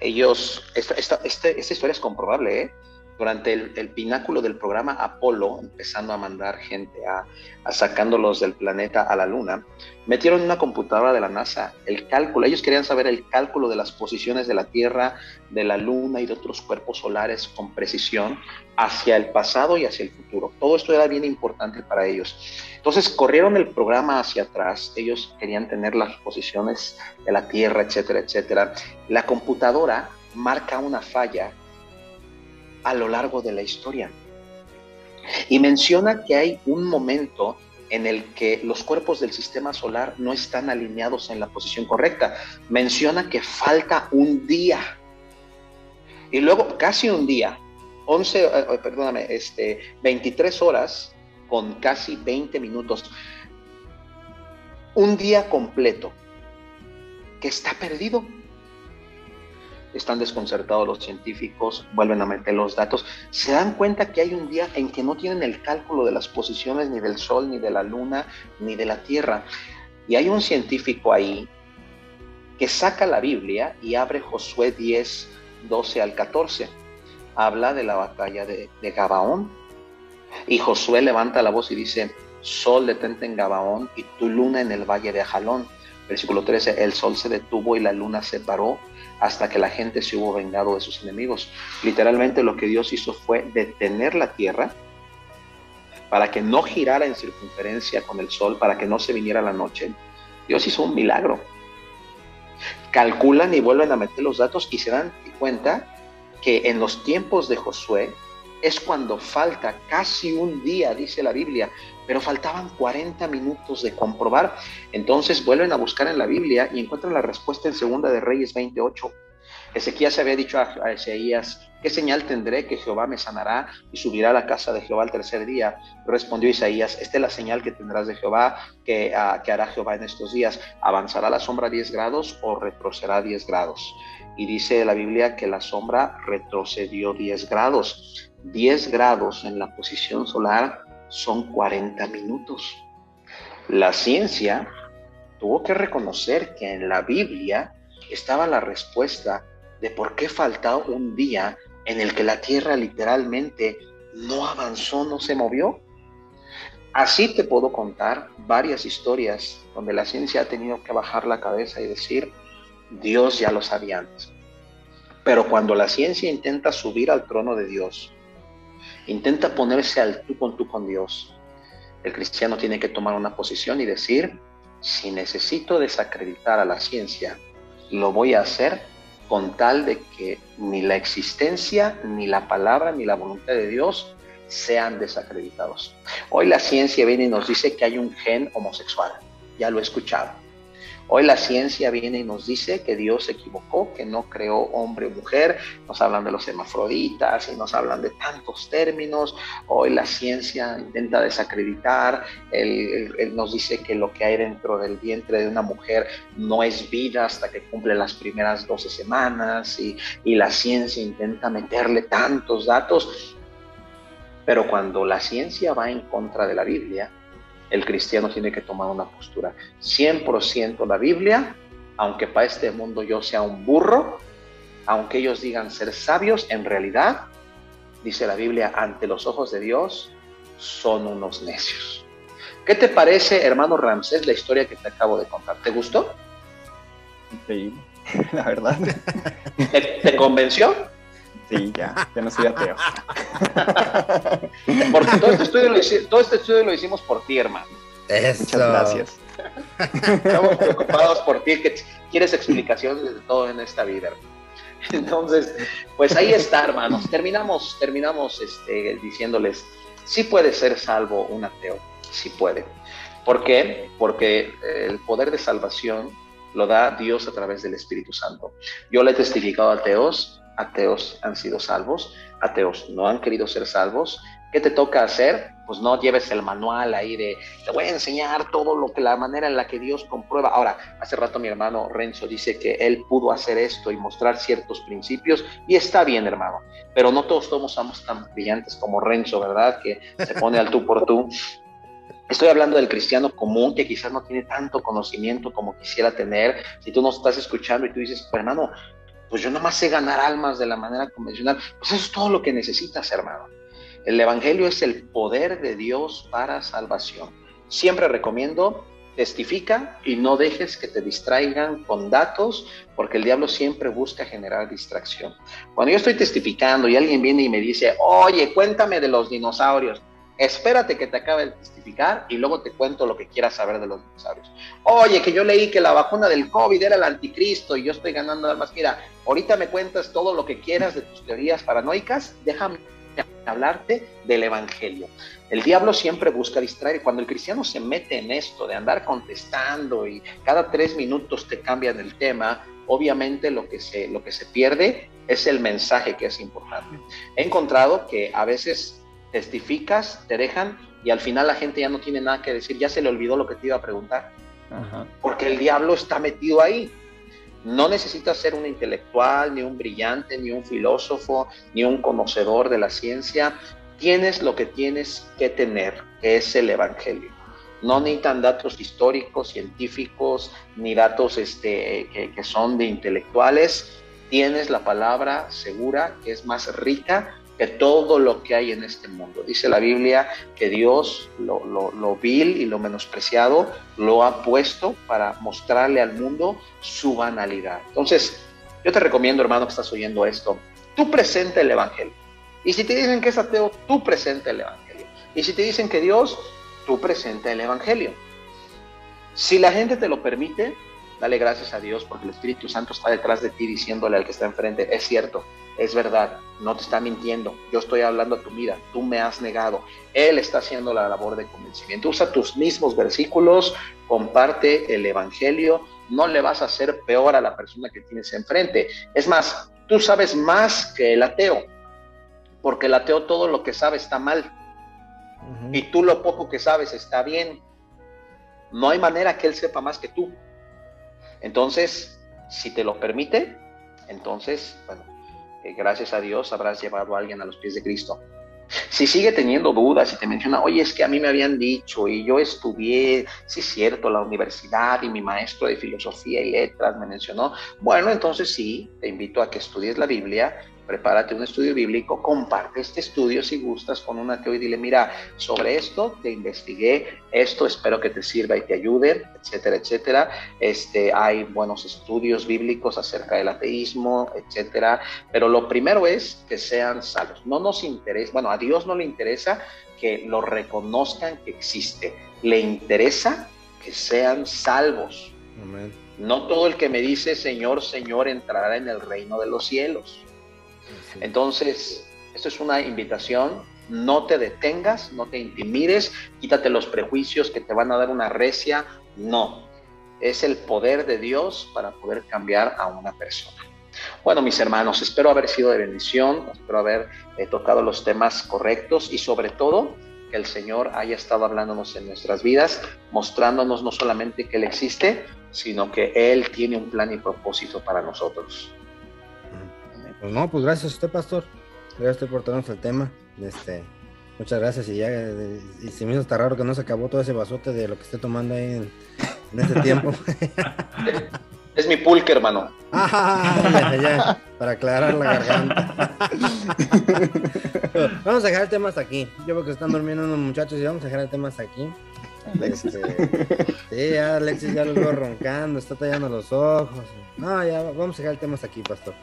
Ellos, esta, esta, este- esta historia es comprobable, ¿eh? Durante el, pináculo del programa Apolo, empezando a mandar gente a sacándolos del planeta a la Luna, metieron en una computadora de la NASA el cálculo. Ellos querían saber el cálculo de las posiciones de la Tierra, de la Luna y de otros cuerpos solares con precisión hacia el pasado y hacia el futuro. Todo esto era bien importante para ellos. Entonces corrieron el programa hacia atrás, ellos querían tener las posiciones de la Tierra, etcétera, etcétera. La computadora marca una falla a lo largo de la historia y menciona que hay un momento en el que los cuerpos del sistema solar no están alineados en la posición correcta. Menciona que falta un día. Y luego casi un día, 11, eh, perdóname, este, 23 horas con casi 20 minutos. Un día completo que está perdido. Están desconcertados los científicos, vuelven a meter los datos, se dan cuenta que hay un día en que no tienen el cálculo de las posiciones ni del Sol, ni de la Luna, ni de la Tierra. Y hay un científico ahí que saca la Biblia y abre Josué 10, 12 al 14. Habla de la batalla de, Gabaón. Y Josué levanta la voz y dice, Sol detente en Gabaón y tu luna en el valle de Ajalón. Versículo 13, el sol se detuvo y la luna se paró hasta que la gente se hubo vengado de sus enemigos. Literalmente lo que Dios hizo fue detener la tierra para que no girara en circunferencia con el sol, para que no se viniera la noche. Dios hizo un milagro. Calculan y vuelven a meter los datos y se dan cuenta que en los tiempos de Josué es cuando falta casi un día, dice la Biblia, pero faltaban 40 minutos de comprobar. Entonces vuelven a buscar en la Biblia y encuentran la respuesta en Segunda de Reyes 28. Ezequías se había dicho a, Isaías, ¿qué señal tendré que Jehová me sanará y subirá a la casa de Jehová al tercer día? Respondió Isaías, esta es la señal que tendrás de Jehová, que, uh, que hará Jehová en estos días. ¿Avanzará la sombra 10 grados o retrocederá 10 grados? Y dice la Biblia que la sombra retrocedió 10 grados. 10 grados en la posición solar son 40 minutos. La ciencia tuvo que reconocer que en la Biblia estaba la respuesta de por qué faltaba un día en el que la Tierra literalmente no avanzó, no se movió. Así te puedo contar varias historias donde la ciencia ha tenido que bajar la cabeza y decir, Dios ya lo sabía antes. Pero cuando la ciencia intenta subir al trono de Dios, intenta ponerse al tú con tú con Dios, el cristiano tiene que tomar una posición y decir, si necesito desacreditar a la ciencia, lo voy a hacer con tal de que ni la existencia, ni la palabra, ni la voluntad de Dios sean desacreditados. Hoy la ciencia viene y nos dice que hay un gen homosexual, ya lo he escuchado. Hoy la ciencia viene y nos dice que Dios se equivocó, que no creó hombre o mujer, nos hablan de los hermafroditas y nos hablan de tantos términos. Hoy la ciencia intenta desacreditar, él, nos dice que lo que hay dentro del vientre de una mujer no es vida hasta que cumple las primeras 12 semanas y, y la ciencia intenta meterle tantos datos. Pero cuando la ciencia va en contra de la Biblia, el cristiano tiene que tomar una postura 100% la Biblia, aunque para este mundo yo sea un burro, aunque ellos digan ser sabios, en realidad, dice la Biblia, ante los ojos de Dios, son unos necios. ¿Qué te parece, hermano Ramsés, la historia que te acabo de contar? ¿Te gustó? Increíble, *laughs* la verdad. ¿Te, te convenció? Sí, ya, ya no soy ateo. *laughs* Porque todo este estudio lo, todo este estudio lo hicimos por ti, hermano. Eso. Muchas gracias. *laughs* Estamos preocupados por ti, que quieres explicaciones de todo en esta vida. hermano. Entonces, pues ahí está, hermanos. Terminamos, terminamos este, diciéndoles, sí puede ser salvo un ateo, sí puede. ¿Por qué? Porque el poder de salvación lo da Dios a través del Espíritu Santo. Yo le he testificado a ateos, ateos han sido salvos, ateos no han querido ser salvos. ¿Qué te toca hacer? Pues no lleves el manual ahí de, te voy a enseñar todo lo que la manera en la que Dios comprueba. Ahora, hace rato mi hermano Renzo dice que él pudo hacer esto y mostrar ciertos principios y está bien, hermano, pero no todos somos, tan brillantes como Renzo, ¿verdad? Que se pone al tú por tú. Estoy hablando del cristiano común que quizás no tiene tanto conocimiento como quisiera tener. Si tú nos estás escuchando y tú dices, hermano, pues yo nomás sé ganar almas de la manera convencional, pues eso es todo lo que necesitas, hermano. El Evangelio es el poder de Dios para salvación. Siempre recomiendo, testifica y no dejes que te distraigan con datos, porque el diablo siempre busca generar distracción. Cuando yo estoy testificando y alguien viene y me dice, oye, cuéntame de los dinosaurios, espérate que te acabe de testificar y luego te cuento lo que quieras saber de los dinosaurios. Oye, que yo leí que la vacuna del COVID era el anticristo y yo estoy ganando más. Mira, ahorita me cuentas todo lo que quieras de tus teorías paranoicas, déjame hablarte del Evangelio. El diablo siempre busca distraer. Cuando el cristiano se mete en esto de andar contestando y cada tres minutos te cambian el tema, obviamente lo que se, lo que se pierde es el mensaje que es importante. He encontrado que a veces testificas, te dejan y al final la gente ya no tiene nada que decir, ya se le olvidó lo que te iba a preguntar, Ajá. porque el diablo está metido ahí. No necesitas ser un intelectual, ni un brillante, ni un filósofo, ni un conocedor de la ciencia. Tienes lo que tienes que tener, que es el Evangelio. No necesitan datos históricos, científicos, ni datos este, que, que son de intelectuales. Tienes la palabra segura, que es más rica que todo lo que hay en este mundo. Dice la Biblia que Dios lo, vil y lo menospreciado lo ha puesto para mostrarle al mundo su banalidad. Entonces, yo te recomiendo, hermano, que estás oyendo esto, tú presenta el Evangelio. Y si te dicen que es ateo, tú presenta el Evangelio. Y si te dicen que Dios, tú presenta el Evangelio. Si la gente te lo permite, dale gracias a Dios porque el Espíritu Santo está detrás de ti diciéndole al que está enfrente, es cierto, es verdad, no te está mintiendo, yo estoy hablando a tu vida, tú me has negado, Él está haciendo la labor de convencimiento, usa tus mismos versículos, comparte el Evangelio, no le vas a hacer peor a la persona que tienes enfrente, es más, tú sabes más que el ateo, porque el ateo todo lo que sabe está mal, uh -huh. y tú lo poco que sabes está bien, no hay manera que Él sepa más que tú. Entonces, si te lo permite, entonces, bueno, gracias a Dios habrás llevado a alguien a los pies de Cristo. Si sigue teniendo dudas y te menciona, oye, es que a mí me habían dicho y yo estudié, sí es cierto, la universidad y mi maestro de filosofía y letras me mencionó, bueno, entonces sí, te invito a que estudies la Biblia, prepárate un estudio bíblico, comparte este estudio si gustas con un ateo y dile, mira, sobre esto te investigué, esto espero que te sirva y te ayude, etcétera, etcétera. Este, hay buenos estudios bíblicos acerca del ateísmo, etcétera. Pero lo primero es que sean salvos. No nos interesa, bueno, a Dios no le interesa que lo reconozcan que existe, le interesa que sean salvos. Amén. No todo el que me dice Señor, Señor entrará en el reino de los cielos. Entonces, esto es una invitación, no te detengas, no te intimides, quítate los prejuicios que te van a dar una recia, no, es el poder de Dios para poder cambiar a una persona. Bueno, mis hermanos, espero haber sido de bendición, espero haber eh, tocado los temas correctos y sobre todo que el Señor haya estado hablándonos en nuestras vidas, mostrándonos no solamente que Él existe, sino que Él tiene un plan y propósito para nosotros. Pues no, pues gracias a usted, pastor. Gracias por traernos el tema. Este, muchas gracias. Y ya, y se me hizo hasta raro que no se acabó todo ese vasote de lo que esté tomando ahí en, en este tiempo. *laughs* Es mi pulque, hermano. *laughs* Ah, ya, ya, para aclarar la garganta. *laughs* vamos a dejar el tema hasta aquí. Yo veo que están durmiendo unos muchachos y vamos a dejar el tema hasta aquí. Este, sí, ya Alexis ya lo veo roncando, está tallando los ojos. No, ya vamos a dejar el tema hasta aquí, pastor.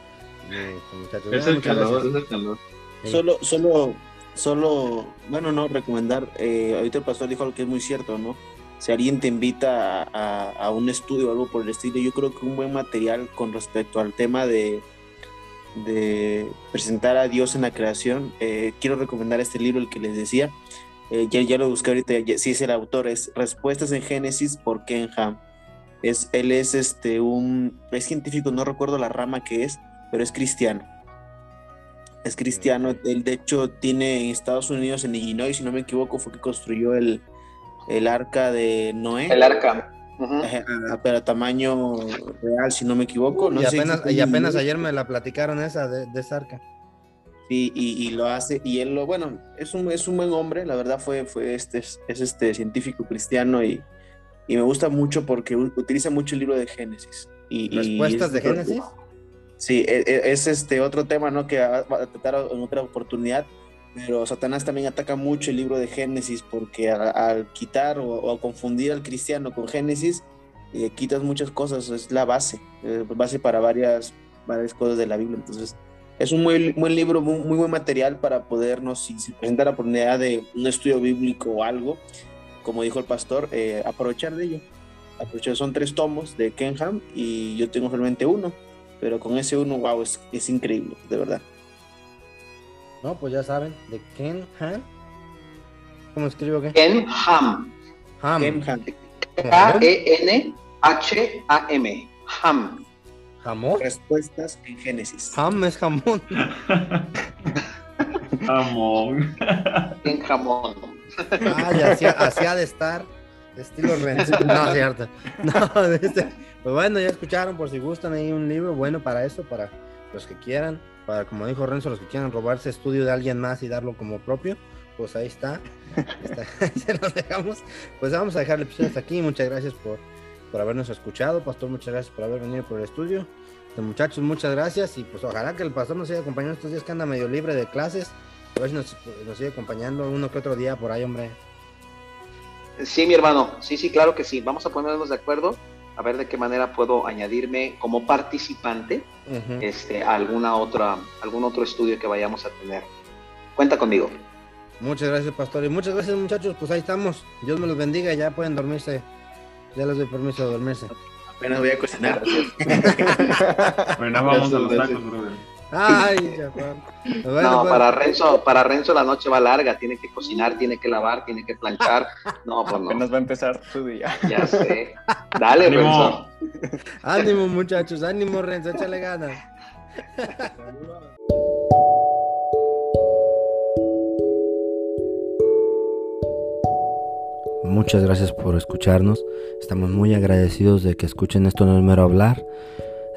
Listo, muchachos. Es el muchas calor, gracias. es el calor. Sí. Solo, solo, solo, bueno, no, recomendar, eh, ahorita el pastor dijo algo que es muy cierto, ¿no? Si alguien te invita a, a- a un estudio o algo por el estilo, yo creo que un buen material con respecto al tema de, de presentar a Dios en la creación, eh, quiero recomendar este libro, el que les decía, eh, ya, ya lo busqué ahorita, ya- sí es el autor, es Respuestas en Génesis por Ken Ham. Es, él es este un es científico, no recuerdo la rama que es, pero es cristiano. Es cristiano, él de hecho tiene en Estados Unidos, en Illinois, si no me equivoco, fue que construyó el, el arca de Noé. El arca. Ujú. Ajá, pero a tamaño real, si no me equivoco. No y, sé apenas, si- y apenas ayer me la platicaron esa de, de esa arca. Sí, y, y lo hace, y él lo, bueno, es un, es un buen hombre, la verdad fue, fue este, es, es este científico cristiano y, y me gusta mucho porque utiliza mucho el libro de Génesis. Y, y ¿Respuestas es- de Génesis? Sí, e- e- es este otro tema, ¿no? Que va a tratar en otra oportunidad, pero Satanás también ataca mucho el libro de Génesis porque al quitar o, o confundir al cristiano con Génesis, eh, quitas muchas cosas, es la base, eh, base para varias, varias cosas de la Biblia. Entonces, es un muy buen libro, muy, muy buen material para podernos, si se presenta la oportunidad de un estudio bíblico o algo, como dijo el pastor, eh, aprovechar de ello. Aprovechar, son tres tomos de Kenham y yo tengo solamente uno, pero con ese uno, wow, es, es increíble, de verdad. No, pues ya saben, de Ken Han. ¿Cómo escribo qué? Ken Ham. Ham. Ken Ham. K-E-N-H-A-M. Ham. ¿Jamón? Respuestas en Génesis. Ham es jamón. *laughs* Jamón. En jamón. Ay, así, así ha de estar. Estilo *laughs* Renzo. No, cierto. No, este, pues bueno, ya escucharon, por si gustan, ahí un libro bueno para eso, para los que quieran, para como dijo Renzo, los que quieran robarse estudio de alguien más y darlo como propio, pues ahí está. *laughs* Está- *laughs* se los dejamos. Pues vamos a dejar el episodio hasta aquí. Muchas gracias por, por habernos escuchado, Pastor. Muchas gracias por haber venido por el estudio. Este, muchachos, muchas gracias. Y pues ojalá que el pastor nos siga acompañando estos días que anda medio libre de clases. A ver si nos, nos sigue acompañando uno que otro día por ahí, hombre. Sí, mi hermano. Sí, sí, claro que sí. Vamos a ponernos de acuerdo a ver de qué manera puedo añadirme como participante este, a alguna otra, algún otro estudio que vayamos a tener. Cuenta conmigo. Muchas gracias, pastor. Y muchas gracias, muchachos. Pues ahí estamos. Dios me los bendiga. Ya pueden dormirse. Ya les doy permiso de dormirse. Apenas voy a cocinar. *laughs* Apenas vamos a los tacos, brother. Ay, *laughs* ya, Juan. Bueno, no, pues, para Renzo, para Renzo la noche va larga, tiene que cocinar, tiene que lavar, tiene que planchar. *laughs* No, pues no. Apenas va a empezar su día. Ya sé. Dale, Ánimo. Renzo. Ánimo, muchachos. Ánimo, Renzo. Échale ganas. Muchas gracias por escucharnos. Estamos muy agradecidos de que escuchen esto no es mero hablar.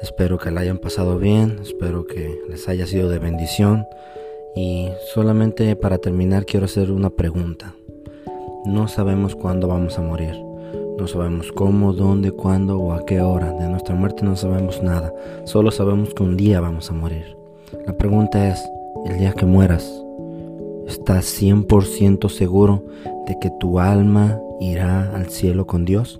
Espero que la hayan pasado bien, espero que les haya sido de bendición. Y solamente para terminar quiero hacer una pregunta. No sabemos cuándo vamos a morir. No sabemos cómo, dónde, cuándo o a qué hora. De nuestra muerte no sabemos nada. Solo sabemos que un día vamos a morir. La pregunta es, el día que mueras, ¿estás 100% seguro de que tu alma irá al cielo con Dios?